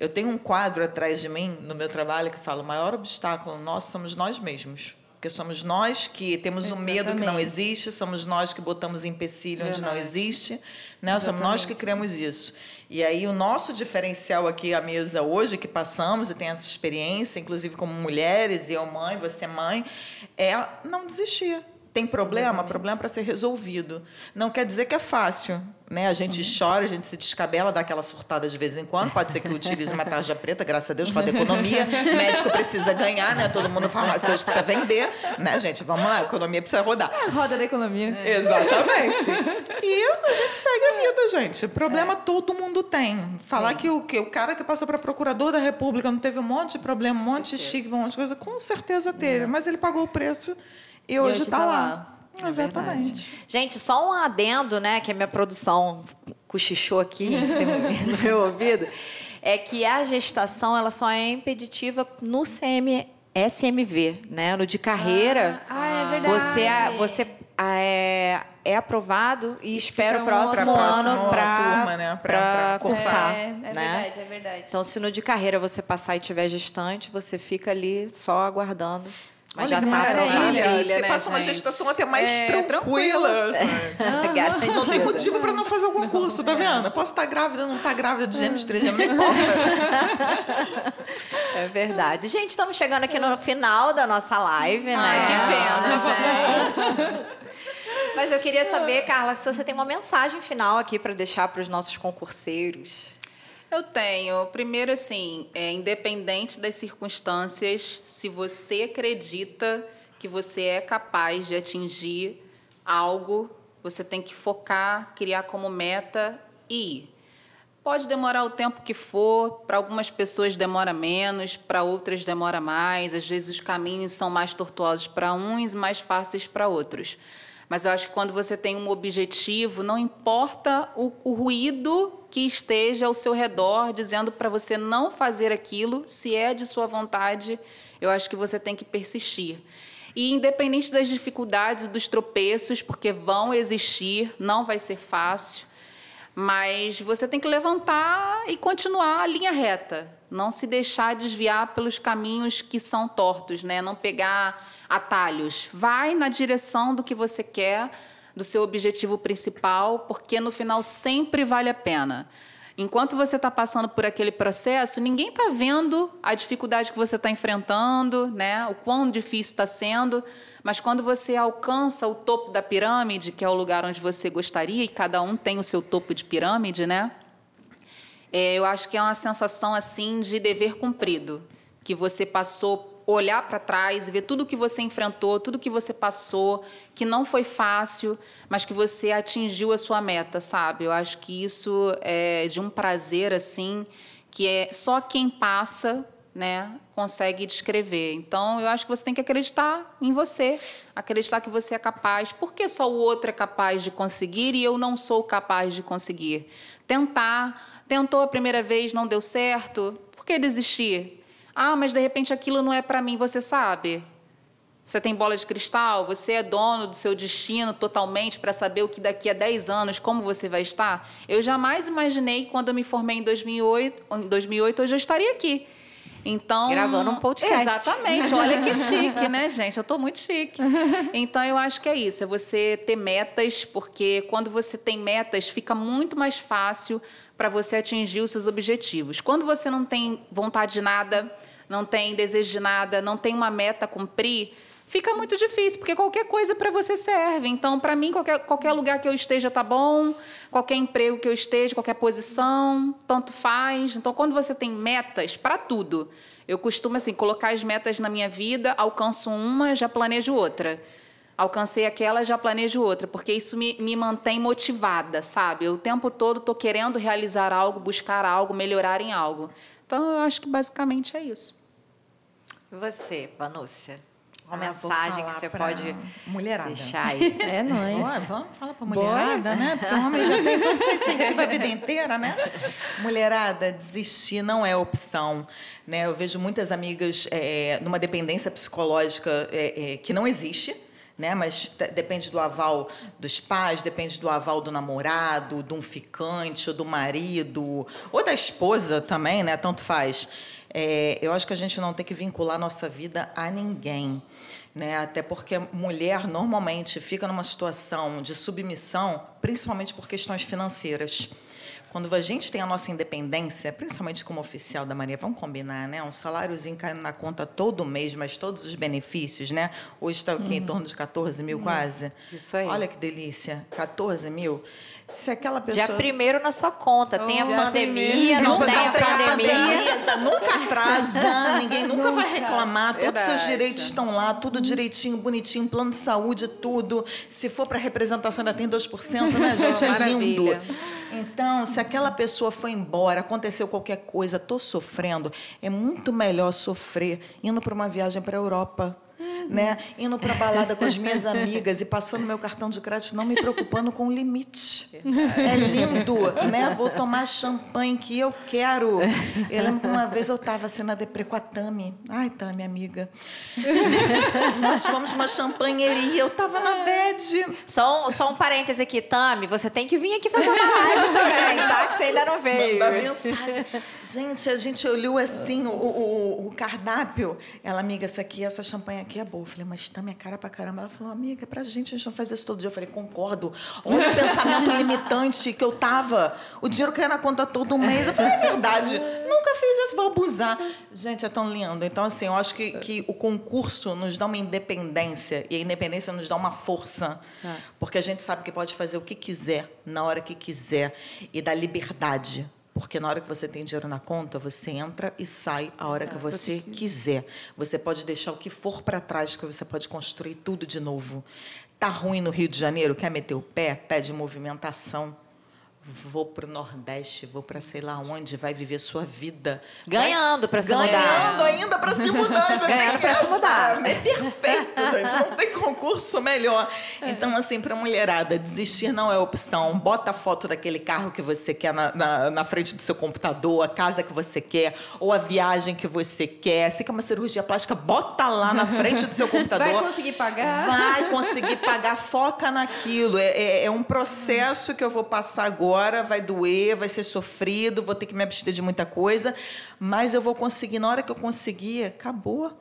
Eu tenho um quadro atrás de mim, no meu trabalho, que fala: o maior obstáculo nosso somos nós mesmos. Porque somos nós que temos o medo que não Exatamente. existe, somos nós que botamos empecilho onde não Verdade. existe, né? Somos nós que criamos isso. E aí o nosso diferencial aqui à mesa hoje, que passamos e tem essa experiência, inclusive como mulheres, e eu mãe, você mãe, é não desistir. Tem problema? Problema para ser resolvido. Não quer dizer que é fácil. Né? A gente chora, a gente se descabela, dá aquela surtada de vez em quando. Pode ser que utilize uma tarja preta, graças a Deus, com a economia. médico precisa ganhar, né? Todo mundo farmacêutico precisa vender. Né, gente? Vamos lá, a economia precisa rodar. A roda da economia. Exatamente. E a gente segue a vida, gente. Problema todo mundo tem. Falar que o, que o cara que passou para procurador da República não teve um monte de problema, um monte de estigma, um monte de coisa, com certeza teve. Mas ele pagou o preço e hoje hoje está tá lá. lá. Exatamente. Gente, só um adendo, né, que a minha produção cochichou aqui em cima no meu ouvido, é que a gestação ela só é impeditiva no CM, SMV, né, no de carreira. Ah, é verdade. Você, você ah, é, é aprovado e espera o próximo ano para turma, né, pra- pra cursar. É, é né? verdade, é verdade. Então, se no de carreira você passar e tiver gestante, você fica ali só aguardando. Mas Olha já está maravilha. Você né, passa uma gente? gestação até mais É, tranquila. gente. Garantida. Não tem motivo para não fazer o concurso, tá vendo? Eu posso estar grávida, não estar grávida de gêmeos, três gêmeos, não importa. É verdade. Gente, estamos chegando aqui no final da nossa live, né? Ai, que pena, gente. Mas eu queria saber, Carla, se você tem uma mensagem final aqui para deixar para os nossos concurseiros. Eu tenho. Primeiro, assim, é, independente das circunstâncias, se você acredita que você é capaz de atingir algo, você tem que focar, criar como meta e ir. Pode demorar o tempo que for, para algumas pessoas demora menos, para outras demora mais, às vezes os caminhos são mais tortuosos para uns mais fáceis para outros. Mas eu acho que quando você tem um objetivo, não importa o, o ruído que esteja ao seu redor dizendo para você não fazer aquilo, se é de sua vontade, eu acho que você tem que persistir. E independente das dificuldades dos tropeços, porque vão existir, não vai ser fácil, mas você tem que levantar e continuar a linha reta, não se deixar desviar pelos caminhos que são tortos, né? Não pegar atalhos. Vai na direção do que você quer, do seu objetivo principal, porque no final sempre vale a pena. Enquanto você está passando por aquele processo, ninguém está vendo a dificuldade que você está enfrentando, né? o quão difícil está sendo. Mas quando você alcança o topo da pirâmide, que é o lugar onde você gostaria, e cada um tem o seu topo de pirâmide, né? É, eu acho que é uma sensação assim de dever cumprido, que você passou olhar para trás e ver tudo que você enfrentou, tudo que você passou, que não foi fácil, mas que você atingiu a sua meta, sabe? Eu acho que isso é de um prazer assim que é só quem passa, né, consegue descrever. Então, eu acho que você tem que acreditar em você, acreditar que você é capaz. Por que só o outro é capaz de conseguir e eu não sou capaz de conseguir? Tentar, tentou a primeira vez, não deu certo, por que desistir? Ah, mas de repente aquilo não é para mim, você sabe? Você tem bola de cristal, você é dono do seu destino totalmente para saber o que daqui a 10 anos, como você vai estar? Eu jamais imaginei que quando eu me formei em 2008, em 2008 hoje eu estaria aqui. Então, gravando um podcast. Exatamente. Olha que chique, né, gente? Eu estou muito chique. Então eu acho que é isso, é você ter metas, porque quando você tem metas, fica muito mais fácil para você atingir os seus objetivos. Quando você não tem vontade de nada, não tem desejo de nada, não tem uma meta a cumprir, fica muito difícil, porque qualquer coisa para você serve. Então, para mim, qualquer, qualquer lugar que eu esteja tá bom, qualquer emprego que eu esteja, qualquer posição, tanto faz. Então, quando você tem metas para tudo, eu costumo assim colocar as metas na minha vida, alcanço uma, já planejo outra alcancei aquela, já planejo outra, porque isso me, me mantém motivada, sabe? Eu, o tempo todo estou querendo realizar algo, buscar algo, melhorar em algo. Então, eu acho que basicamente é isso. E você, Panúcia? Uma ah, mensagem que você pode mulherada. deixar aí. É nóis. vamos falar para mulherada, Bora. né? Porque o homem já tem todo esse incentivo a vida inteira, né? Mulherada, desistir não é opção. Né? Eu vejo muitas amigas é, numa dependência psicológica é, é, que não existe né? Mas depende do aval dos pais, depende do aval do namorado, de um ficante, ou do marido, ou da esposa também, né? Tanto faz. É, eu acho que a gente não tem que vincular nossa vida a ninguém. Né? Até porque mulher normalmente fica numa situação de submissão, principalmente por questões financeiras. Quando a gente tem a nossa independência, principalmente como oficial da Maria, vamos combinar, né? Um saláriozinho caindo na conta todo mês, mas todos os benefícios, né? Hoje está uhum. em torno de 14 mil quase. Isso aí. Olha que delícia, 14 mil. Se aquela pessoa. Já primeiro na sua conta. Oh, tem a pandemia, não tem a pandemia. nunca atrasa, ninguém nunca, nunca. vai reclamar. Verdade. Todos os seus direitos estão lá, tudo direitinho, bonitinho, plano de saúde, tudo. Se for para representação, ainda tem 2%, né, gente? É lindo. Então, se aquela pessoa foi embora, aconteceu qualquer coisa, estou sofrendo, é muito melhor sofrer indo para uma viagem para a Europa né? Indo para balada com as minhas amigas e passando meu cartão de crédito, não me preocupando com o limite. É lindo, né? Vou tomar champanhe que eu quero. Eu lembro que uma vez eu estava assim na deprê com a Tami. Ai, Tami, amiga. Nós fomos uma champanheria, eu estava na bed. Só um, só um parêntese aqui, Tami, você tem que vir aqui fazer uma live também, tá? Que você ainda não veio. Manda mensagem. Gente, a gente olhou assim o, o, o cardápio. Ela, amiga, essa aqui, essa champanhe aqui é boa. Eu falei, mas tá minha cara pra caramba. Ela falou, amiga, é pra gente, a gente não faz isso todo dia. Eu falei, concordo. Olha o pensamento limitante que eu tava. O dinheiro cai na conta todo mês. Eu falei, é verdade. Nunca fiz isso, vou abusar. Gente, é tão lindo. Então, assim, eu acho que, que o concurso nos dá uma independência. E a independência nos dá uma força. É. Porque a gente sabe que pode fazer o que quiser, na hora que quiser. E dá liberdade. Porque na hora que você tem dinheiro na conta, você entra e sai a hora que você quiser. Você pode deixar o que for para trás, que você pode construir tudo de novo. Tá ruim no Rio de Janeiro, quer meter o pé? Pede movimentação. Vou pro Nordeste, vou para sei lá onde, vai viver sua vida. Ganhando para se Ganhando mudar. ainda para se mudar. Ganhando tem pra se essa. mudar. É perfeito, gente. Não tem concurso melhor. Então, assim, para mulherada, desistir não é opção. Bota a foto daquele carro que você quer na, na, na frente do seu computador, a casa que você quer, ou a viagem que você quer. Se quer uma cirurgia plástica, bota lá na frente do seu computador. Vai conseguir pagar? Vai conseguir pagar, foca naquilo. É, é- é um processo que eu vou passar agora, vai doer, vai ser sofrido, vou ter que me abster de muita coisa, mas eu vou conseguir. Na hora que eu conseguir, acabou.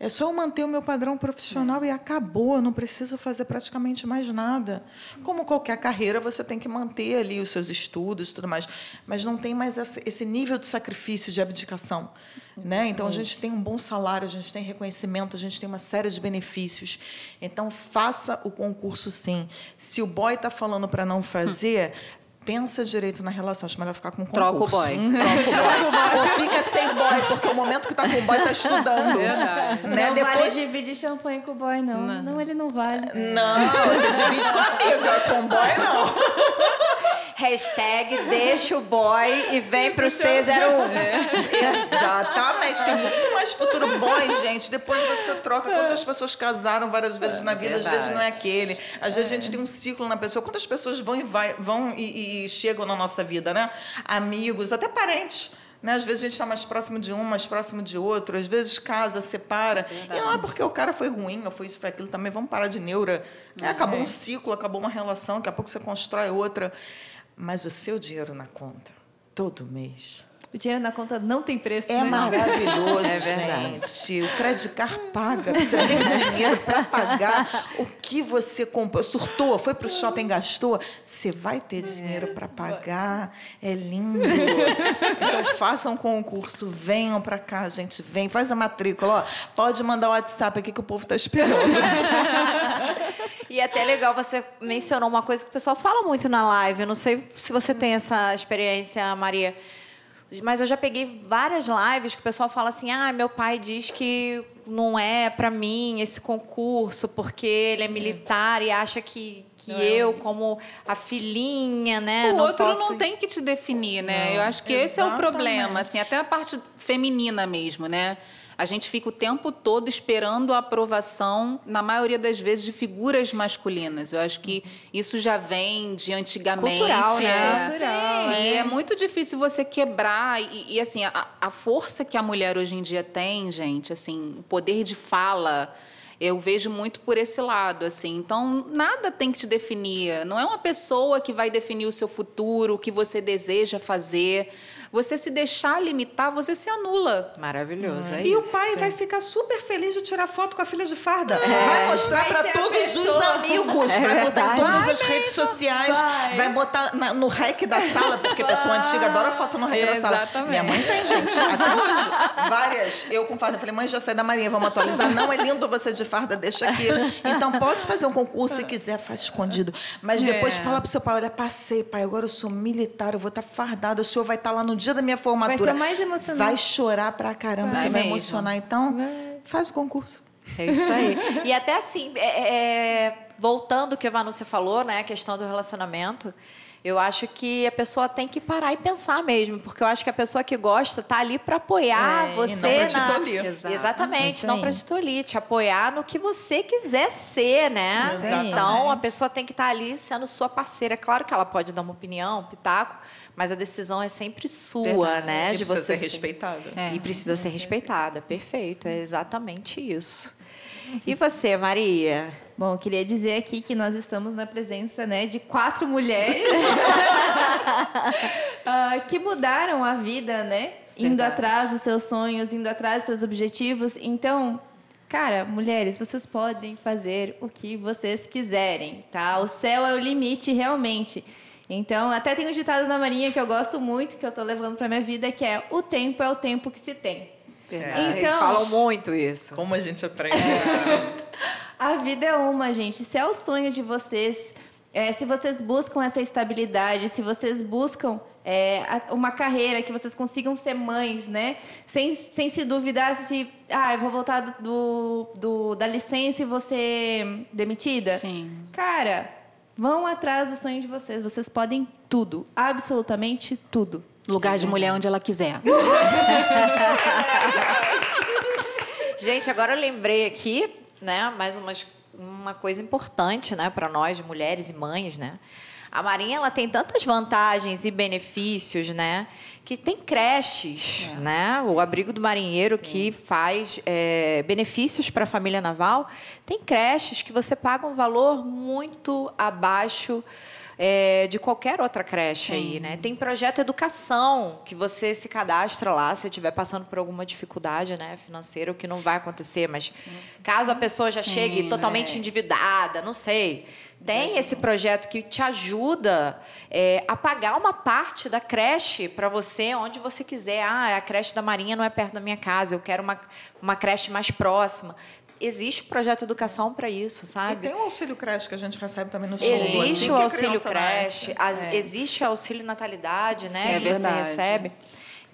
É só eu manter o meu padrão profissional e acabou. Eu não preciso fazer praticamente mais nada. Como qualquer carreira, você tem que manter ali os seus estudos tudo mais. Mas não tem mais esse esse nível de sacrifício, de abdicação. Né? Então, a gente tem um bom salário, a gente tem reconhecimento, a gente tem uma série de benefícios. Então, faça o concurso sim. Se o boy está falando para não fazer, pensa direito na relação. Acho melhor ficar com o concurso. Troca o boy. Troca o boy. Ou fica sem boy, porque o momento que tá com o boy tá estudando. Verdade. Né? Não Depois. vale dividir champanhe com o boy, não. Não, ele não vale. Não, você divide com a amiga, com o boy não. Hashtag deixa o boy e vem pro C01. Exatamente. Tem muito mais futuro boy, gente. Depois você troca. Quantas pessoas casaram várias vezes na vida, às vezes não é aquele. Às vezes a gente tem um ciclo na pessoa. Quantas pessoas vão e, vai, vão e, e chegam na nossa vida, né? Amigos, até parentes. Né? Às vezes a gente está mais próximo de um, mais próximo de outro. Às vezes casa, separa. E não é porque o cara foi ruim, ou foi isso, foi aquilo também. Vamos parar de neura. né? Acabou um ciclo, acabou uma relação. Daqui a pouco você constrói outra. Mas o seu dinheiro na conta, todo mês, O dinheiro na conta não tem preço, é né? maravilhoso, É gente. O Credit Card paga. Você tem dinheiro para pagar o que você comprou. Surtou, foi para o shopping, gastou. Você vai ter dinheiro para pagar. É lindo. Então façam um concurso. Venham para cá, gente. Vem, faz a matrícula. Ó, pode mandar o WhatsApp aqui que o povo está esperando. E é até legal, você mencionou uma coisa que o pessoal fala muito na live. Eu não sei se você tem essa experiência, Maria. Mas eu já peguei várias lives que o pessoal fala assim: ah, meu pai diz que não é para mim esse concurso, porque ele é militar e acha que, que eu, como a filhinha, né? O não outro posso... não tem que te definir, né? Não, Eu acho que esse é o exatamente. problema, assim, até a parte feminina mesmo, né? A gente fica o tempo todo esperando a aprovação, na maioria das vezes, de figuras masculinas. Eu acho que isso já vem de antigamente. Cultural, né? é. Cultural, E é. é muito difícil você quebrar. E, e, assim, a, a força que a mulher hoje em dia tem, gente, assim, o poder de fala. Eu vejo muito por esse lado, assim. Então, nada tem que te definir. Não é uma pessoa que vai definir o seu futuro, o que você deseja fazer. Você se deixar limitar, você se anula. Maravilhoso, é E o isso. pai vai ficar super feliz de tirar foto com a filha de farda. Vai mostrar Vai para todos os amigos. É vai botar em todas as redes sociais. vai. Vai, botar na- no rec da sala, porque a pessoa antiga adora foto no rec da sala. Exatamente. Minha mãe tem, gente. Até hoje. Várias. Eu com farda. Eu falei, mãe, já sai da Marinha, vamos atualizar. Não, é lindo você de farda, deixa aqui. Então, pode fazer um concurso se quiser, faz escondido. Mas depois É. fala pro seu pai, olha, passei, pai, agora eu sou militar, eu vou estar fardada. O senhor vai estar lá no dia da minha formatura. Vai ser mais emocionante. Vai chorar pra caramba, Vai você vai mesmo. emocionar. Então, faz o concurso. É isso aí. e até assim, é- é- voltando ao que a Vanúcia falou, né, a questão do relacionamento, eu acho que a pessoa tem que parar e pensar mesmo, porque eu acho que a pessoa que gosta tá ali para apoiar É, e você não pra te na tolir. Exato. Exatamente, Isso não para te tolir, te apoiar no que você quiser ser, né? Aí. Então a pessoa tem que estar ali sendo sua parceira. É Claro que ela pode dar uma opinião, um pitaco, mas a decisão é sempre sua, Verdade. né? E de precisa você ser respeitada. É. e precisa ser respeitada. Perfeito, é exatamente isso. E você, Maria? Bom, eu queria dizer aqui que nós estamos na presença né, de quatro mulheres ah, que mudaram a vida, né? Indo Verdade. atrás dos seus sonhos, indo atrás dos seus objetivos. Então, cara, mulheres, vocês podem fazer o que vocês quiserem, tá? O céu é o limite, realmente. Então, até tem um ditado na Marinha que eu gosto muito, que eu tô levando pra minha vida, que é o tempo é o tempo que se tem. Verdade. Eles Então- falam muito isso. Como a gente aprende. A vida é uma, gente. Se é o sonho de vocês, é, se vocês buscam essa estabilidade, se vocês buscam é, uma carreira que vocês consigam ser mães, né? Sem, sem se duvidar se, ah, eu vou voltar do, do- da licença e vou ser demitida. Sim. Cara, Vão atrás do sonho de vocês. Vocês podem tudo. Absolutamente tudo. Lugar de mulher onde ela quiser. Gente, agora eu lembrei aqui, né, mais umas, uma coisa importante, né, para nós, mulheres e mães, né? A Marinha ela tem tantas vantagens e benefícios, né? Que tem creches, é. né? O abrigo do marinheiro que faz é, benefícios para a família naval. Tem creches que você paga um valor muito abaixo é, de qualquer outra creche Sim. aí, né? Tem projeto educação que você se cadastra lá se estiver passando por alguma dificuldade, né, financeira, o que não vai acontecer, mas caso a pessoa já Sim, chegue totalmente é. endividada, não sei. Tem esse projeto que te ajuda é, a pagar uma parte da creche para você onde você quiser. Ah, a creche da Marinha não é perto da minha casa, eu quero uma, uma creche mais próxima existe o projeto de educação para isso, sabe? E tem o auxílio creche que a gente recebe também no SUS. Existe assim, o auxílio creche, é. existe o auxílio natalidade, né? Sim, é que verdade. você recebe.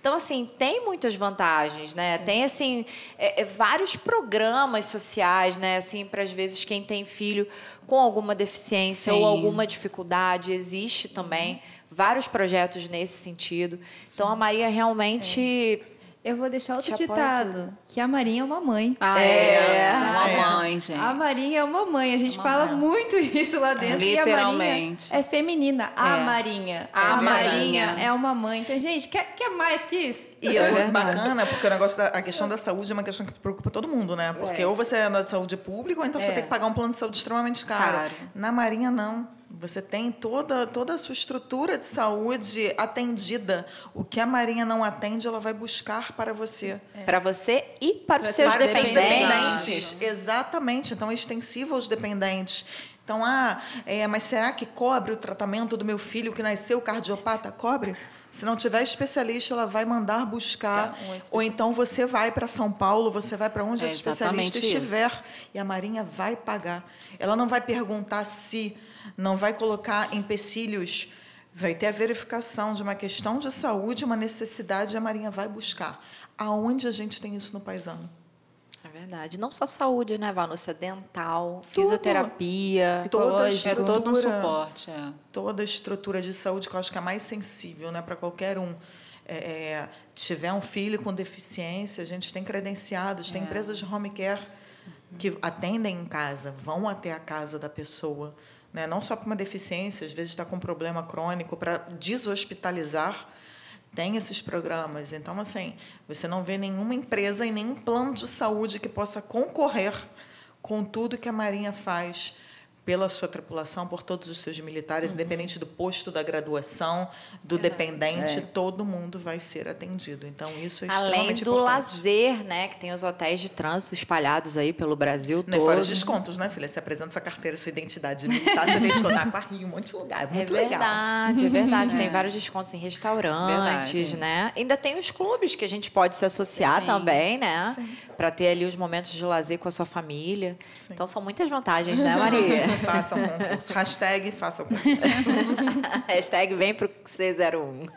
Então, assim, tem muitas vantagens, né? Tem, assim, é, é, vários programas sociais, né? Assim, para, às vezes, quem tem filho com alguma deficiência Sim. ou alguma dificuldade, existe também vários projetos nesse sentido. Então, a Maria realmente... É eu vou deixar outro ditado, que a Marinha é uma mãe. Ah, é, é uma é. mãe, gente. A Marinha é uma mãe. A gente uma fala mãe. muito isso lá dentro. Literalmente. é feminina. A é. Marinha. A, a Marinha é uma mãe. Então, gente, quer, quer mais que isso? E é, muito bacana, porque o negócio da a questão da saúde é uma questão que preocupa todo mundo, né? Porque é. ou você é de saúde pública, ou então você é. tem que pagar um plano de saúde extremamente caro. caro. Na Marinha, não. Você tem toda, toda a sua estrutura de saúde atendida. O que a Marinha não atende, ela vai buscar para você. É. Para você e para, para os seus para dependentes. dependentes. Exatamente. Então, é extensivo aos dependentes. Então, ah, é, mas será que cobre o tratamento do meu filho que nasceu cardiopata? Cobre? Se não tiver especialista, ela vai mandar buscar. Um ou então você vai para São Paulo, você vai para onde é, a especialista estiver isso. e a Marinha vai pagar. Ela não vai perguntar se, não vai colocar empecilhos. Vai ter a verificação de uma questão de saúde, uma necessidade, a Marinha vai buscar. Aonde a gente tem isso no paisano? É verdade. Não só saúde, né, Vanúcia? Dental, Tudo. fisioterapia, psicológica. É todo um suporte. É. Toda a estrutura de saúde que eu acho que é mais sensível né, para qualquer um. É, é, tiver um filho com deficiência, a gente tem credenciados, tem é. empresas de home care que atendem em casa, vão até a casa da pessoa. Né? Não só com uma deficiência, às vezes está com um problema crônico, para deshospitalizar tem esses programas. Então, assim, você não vê nenhuma empresa e nenhum plano de saúde que possa concorrer com tudo que a Marinha faz pela sua tripulação, por todos os seus militares, uhum. independente do posto da graduação, do dependente, é. todo mundo vai ser atendido. Então, isso é Além do importante. lazer, né? Que tem os hotéis de trânsito espalhados aí pelo Brasil todo. E fora os descontos, né, filha? Você apresenta sua carteira, sua identidade militar, você tem desconto na Rio, um monte de lugar. É muito é verdade, legal. É verdade, Tem vários descontos em restaurantes, verdade. né? Ainda tem os clubes que a gente pode se associar Sim. também, né? Para ter ali os momentos de lazer com a sua família. Sim. Então, são muitas vantagens, né, Maria? Façam concurso. Hashtag façam concurso. Hashtag vem pro C01.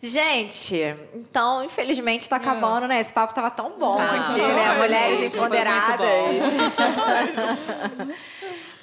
Gente, então, infelizmente, está acabando, né? Esse papo estava tão bom tá. aqui, né? Mulheres gente, empoderadas.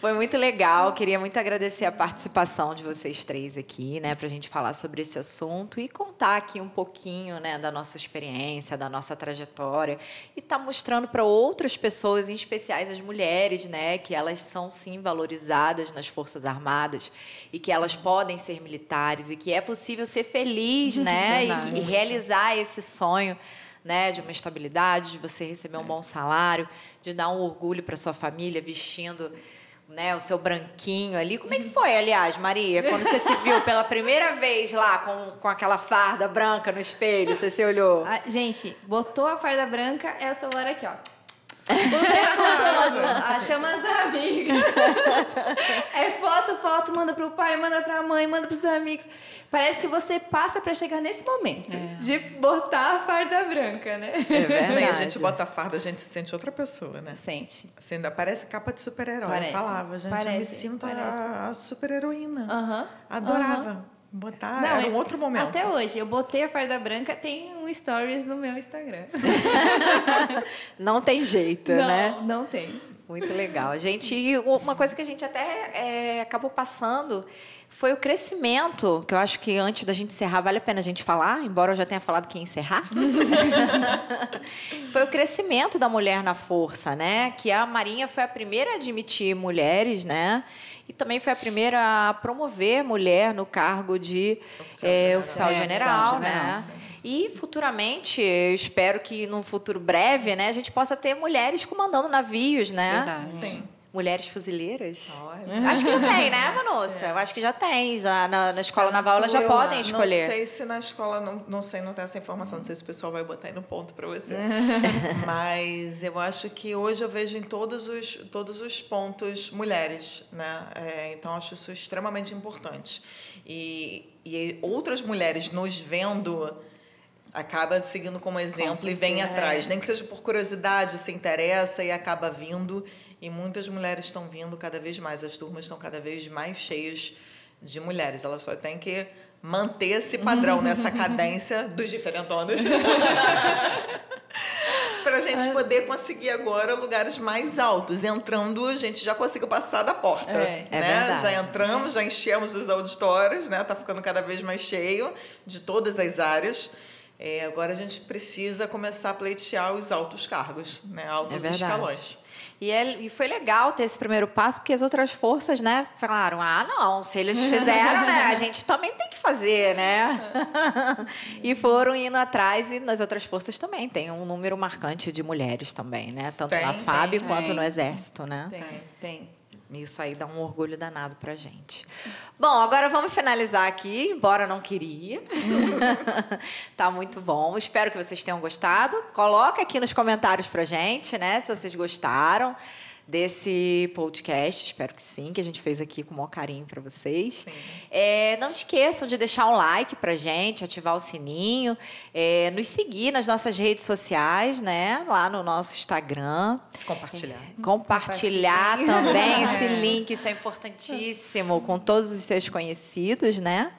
Foi muito legal. Queria muito agradecer a participação de vocês três aqui, né, para a gente falar sobre esse assunto e contar aqui um pouquinho, né, da nossa experiência, da nossa trajetória e estar tá mostrando para outras pessoas, em especiais as mulheres, né, que elas são sim valorizadas nas forças armadas e que elas podem ser militares e que é possível ser feliz, né, e, e realizar esse sonho né, de uma estabilidade, de você receber um bom salário, de dar um orgulho para sua família vestindo né, o seu branquinho ali. Como é que foi, aliás, Maria, quando você se viu pela primeira vez lá com, com aquela farda branca no espelho, você se olhou? Ah, gente, botou a farda branca, é o celular aqui, ó. O tempo todo. Ah, chama as amigas. É foto, foto, manda pro pai, manda pra mãe, manda pros amigos. Parece que você passa para chegar nesse momento é. de botar a farda branca, né? É verdade. a gente bota a farda, a gente se sente outra pessoa, né? Sente. Você ainda parece capa de super-herói. Eu falava, gente, parece, eu me sinto a, a super-heroína. Uhum. Adorava. Uhum. Botar, não, era um outro momento. Até hoje, eu botei a farda branca, tem um stories no meu Instagram. não tem jeito, não, né? Não tem. Muito legal. Gente, e uma coisa que a gente até é, acabou passando foi o crescimento, que eu acho que antes da gente encerrar, vale a pena a gente falar, embora eu já tenha falado que ia encerrar. foi o crescimento da mulher na força, né? Que a Marinha foi a primeira a admitir mulheres, né? E também foi a primeira a promover mulher no cargo de oficial, é, general. Oficial é, general, né? General, e futuramente, eu espero que num futuro breve, né, a gente possa ter mulheres comandando navios, né? Verdade. Sim. Mulheres fuzileiras? Olha. Acho que já tem, né, Vanussa? Eu acho que já tem. Já na, na escola naval elas já eu podem escolher. Não sei se na escola, não, não sei, não tem essa informação. Não sei se o pessoal vai botar aí no ponto para você. Mas eu acho que hoje eu vejo em todos os, todos os pontos mulheres, né? É, então acho isso extremamente importante. E, e outras mulheres nos vendo acaba seguindo como exemplo com e vem atrás. Nem que seja por curiosidade, se interessa e acaba vindo. E muitas mulheres estão vindo cada vez mais, as turmas estão cada vez mais cheias de mulheres. Elas só têm que manter esse padrão nessa cadência dos diferentonos. para a gente poder conseguir agora lugares mais altos. Entrando, a gente já conseguiu passar da porta. É, é né? verdade. Já entramos, já enchemos os auditórios, né? Tá ficando cada vez mais cheio de todas as áreas. É, agora a gente precisa começar a pleitear os altos cargos, né? altos é escalões. E, é, e foi legal ter esse primeiro passo, porque as outras forças, né, falaram: ah, não, se eles fizeram, né, a gente também tem que fazer, né? e foram indo atrás, e nas outras forças também tem um número marcante de mulheres também, né? Tanto tem, na FAB tem, quanto tem. no Exército, né? Tem, tem. Isso aí dá um orgulho danado pra gente. Bom, agora vamos finalizar aqui, embora não queria. tá muito bom. Espero que vocês tenham gostado. Coloca aqui nos comentários pra gente, né, se vocês gostaram desse podcast. Espero que sim, que a gente fez aqui com o maior carinho para vocês. É, não esqueçam de deixar um like para gente, ativar o sininho, é, nos seguir nas nossas redes sociais, né? Lá no nosso Instagram. Compartilhar. É, compartilhar também esse link, isso é importantíssimo, com todos os seus conhecidos, né?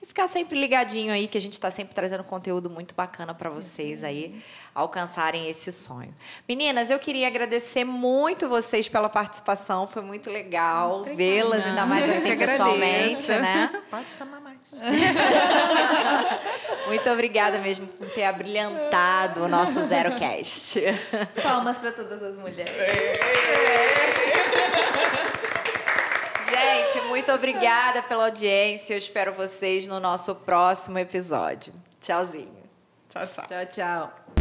E ficar sempre ligadinho aí, que a gente está sempre trazendo conteúdo muito bacana para vocês aí alcançarem esse sonho. Meninas, eu queria agradecer muito vocês pela participação, foi muito legal vê-las, ainda mais assim pessoalmente, né? Pode chamar mais. muito obrigada mesmo por ter abrilhantado o nosso ZeroCast. Palmas para todas as mulheres. Gente, muito obrigada pela audiência. Eu espero vocês no nosso próximo episódio. Tchauzinho. Tchau, tchau. Tchau, tchau.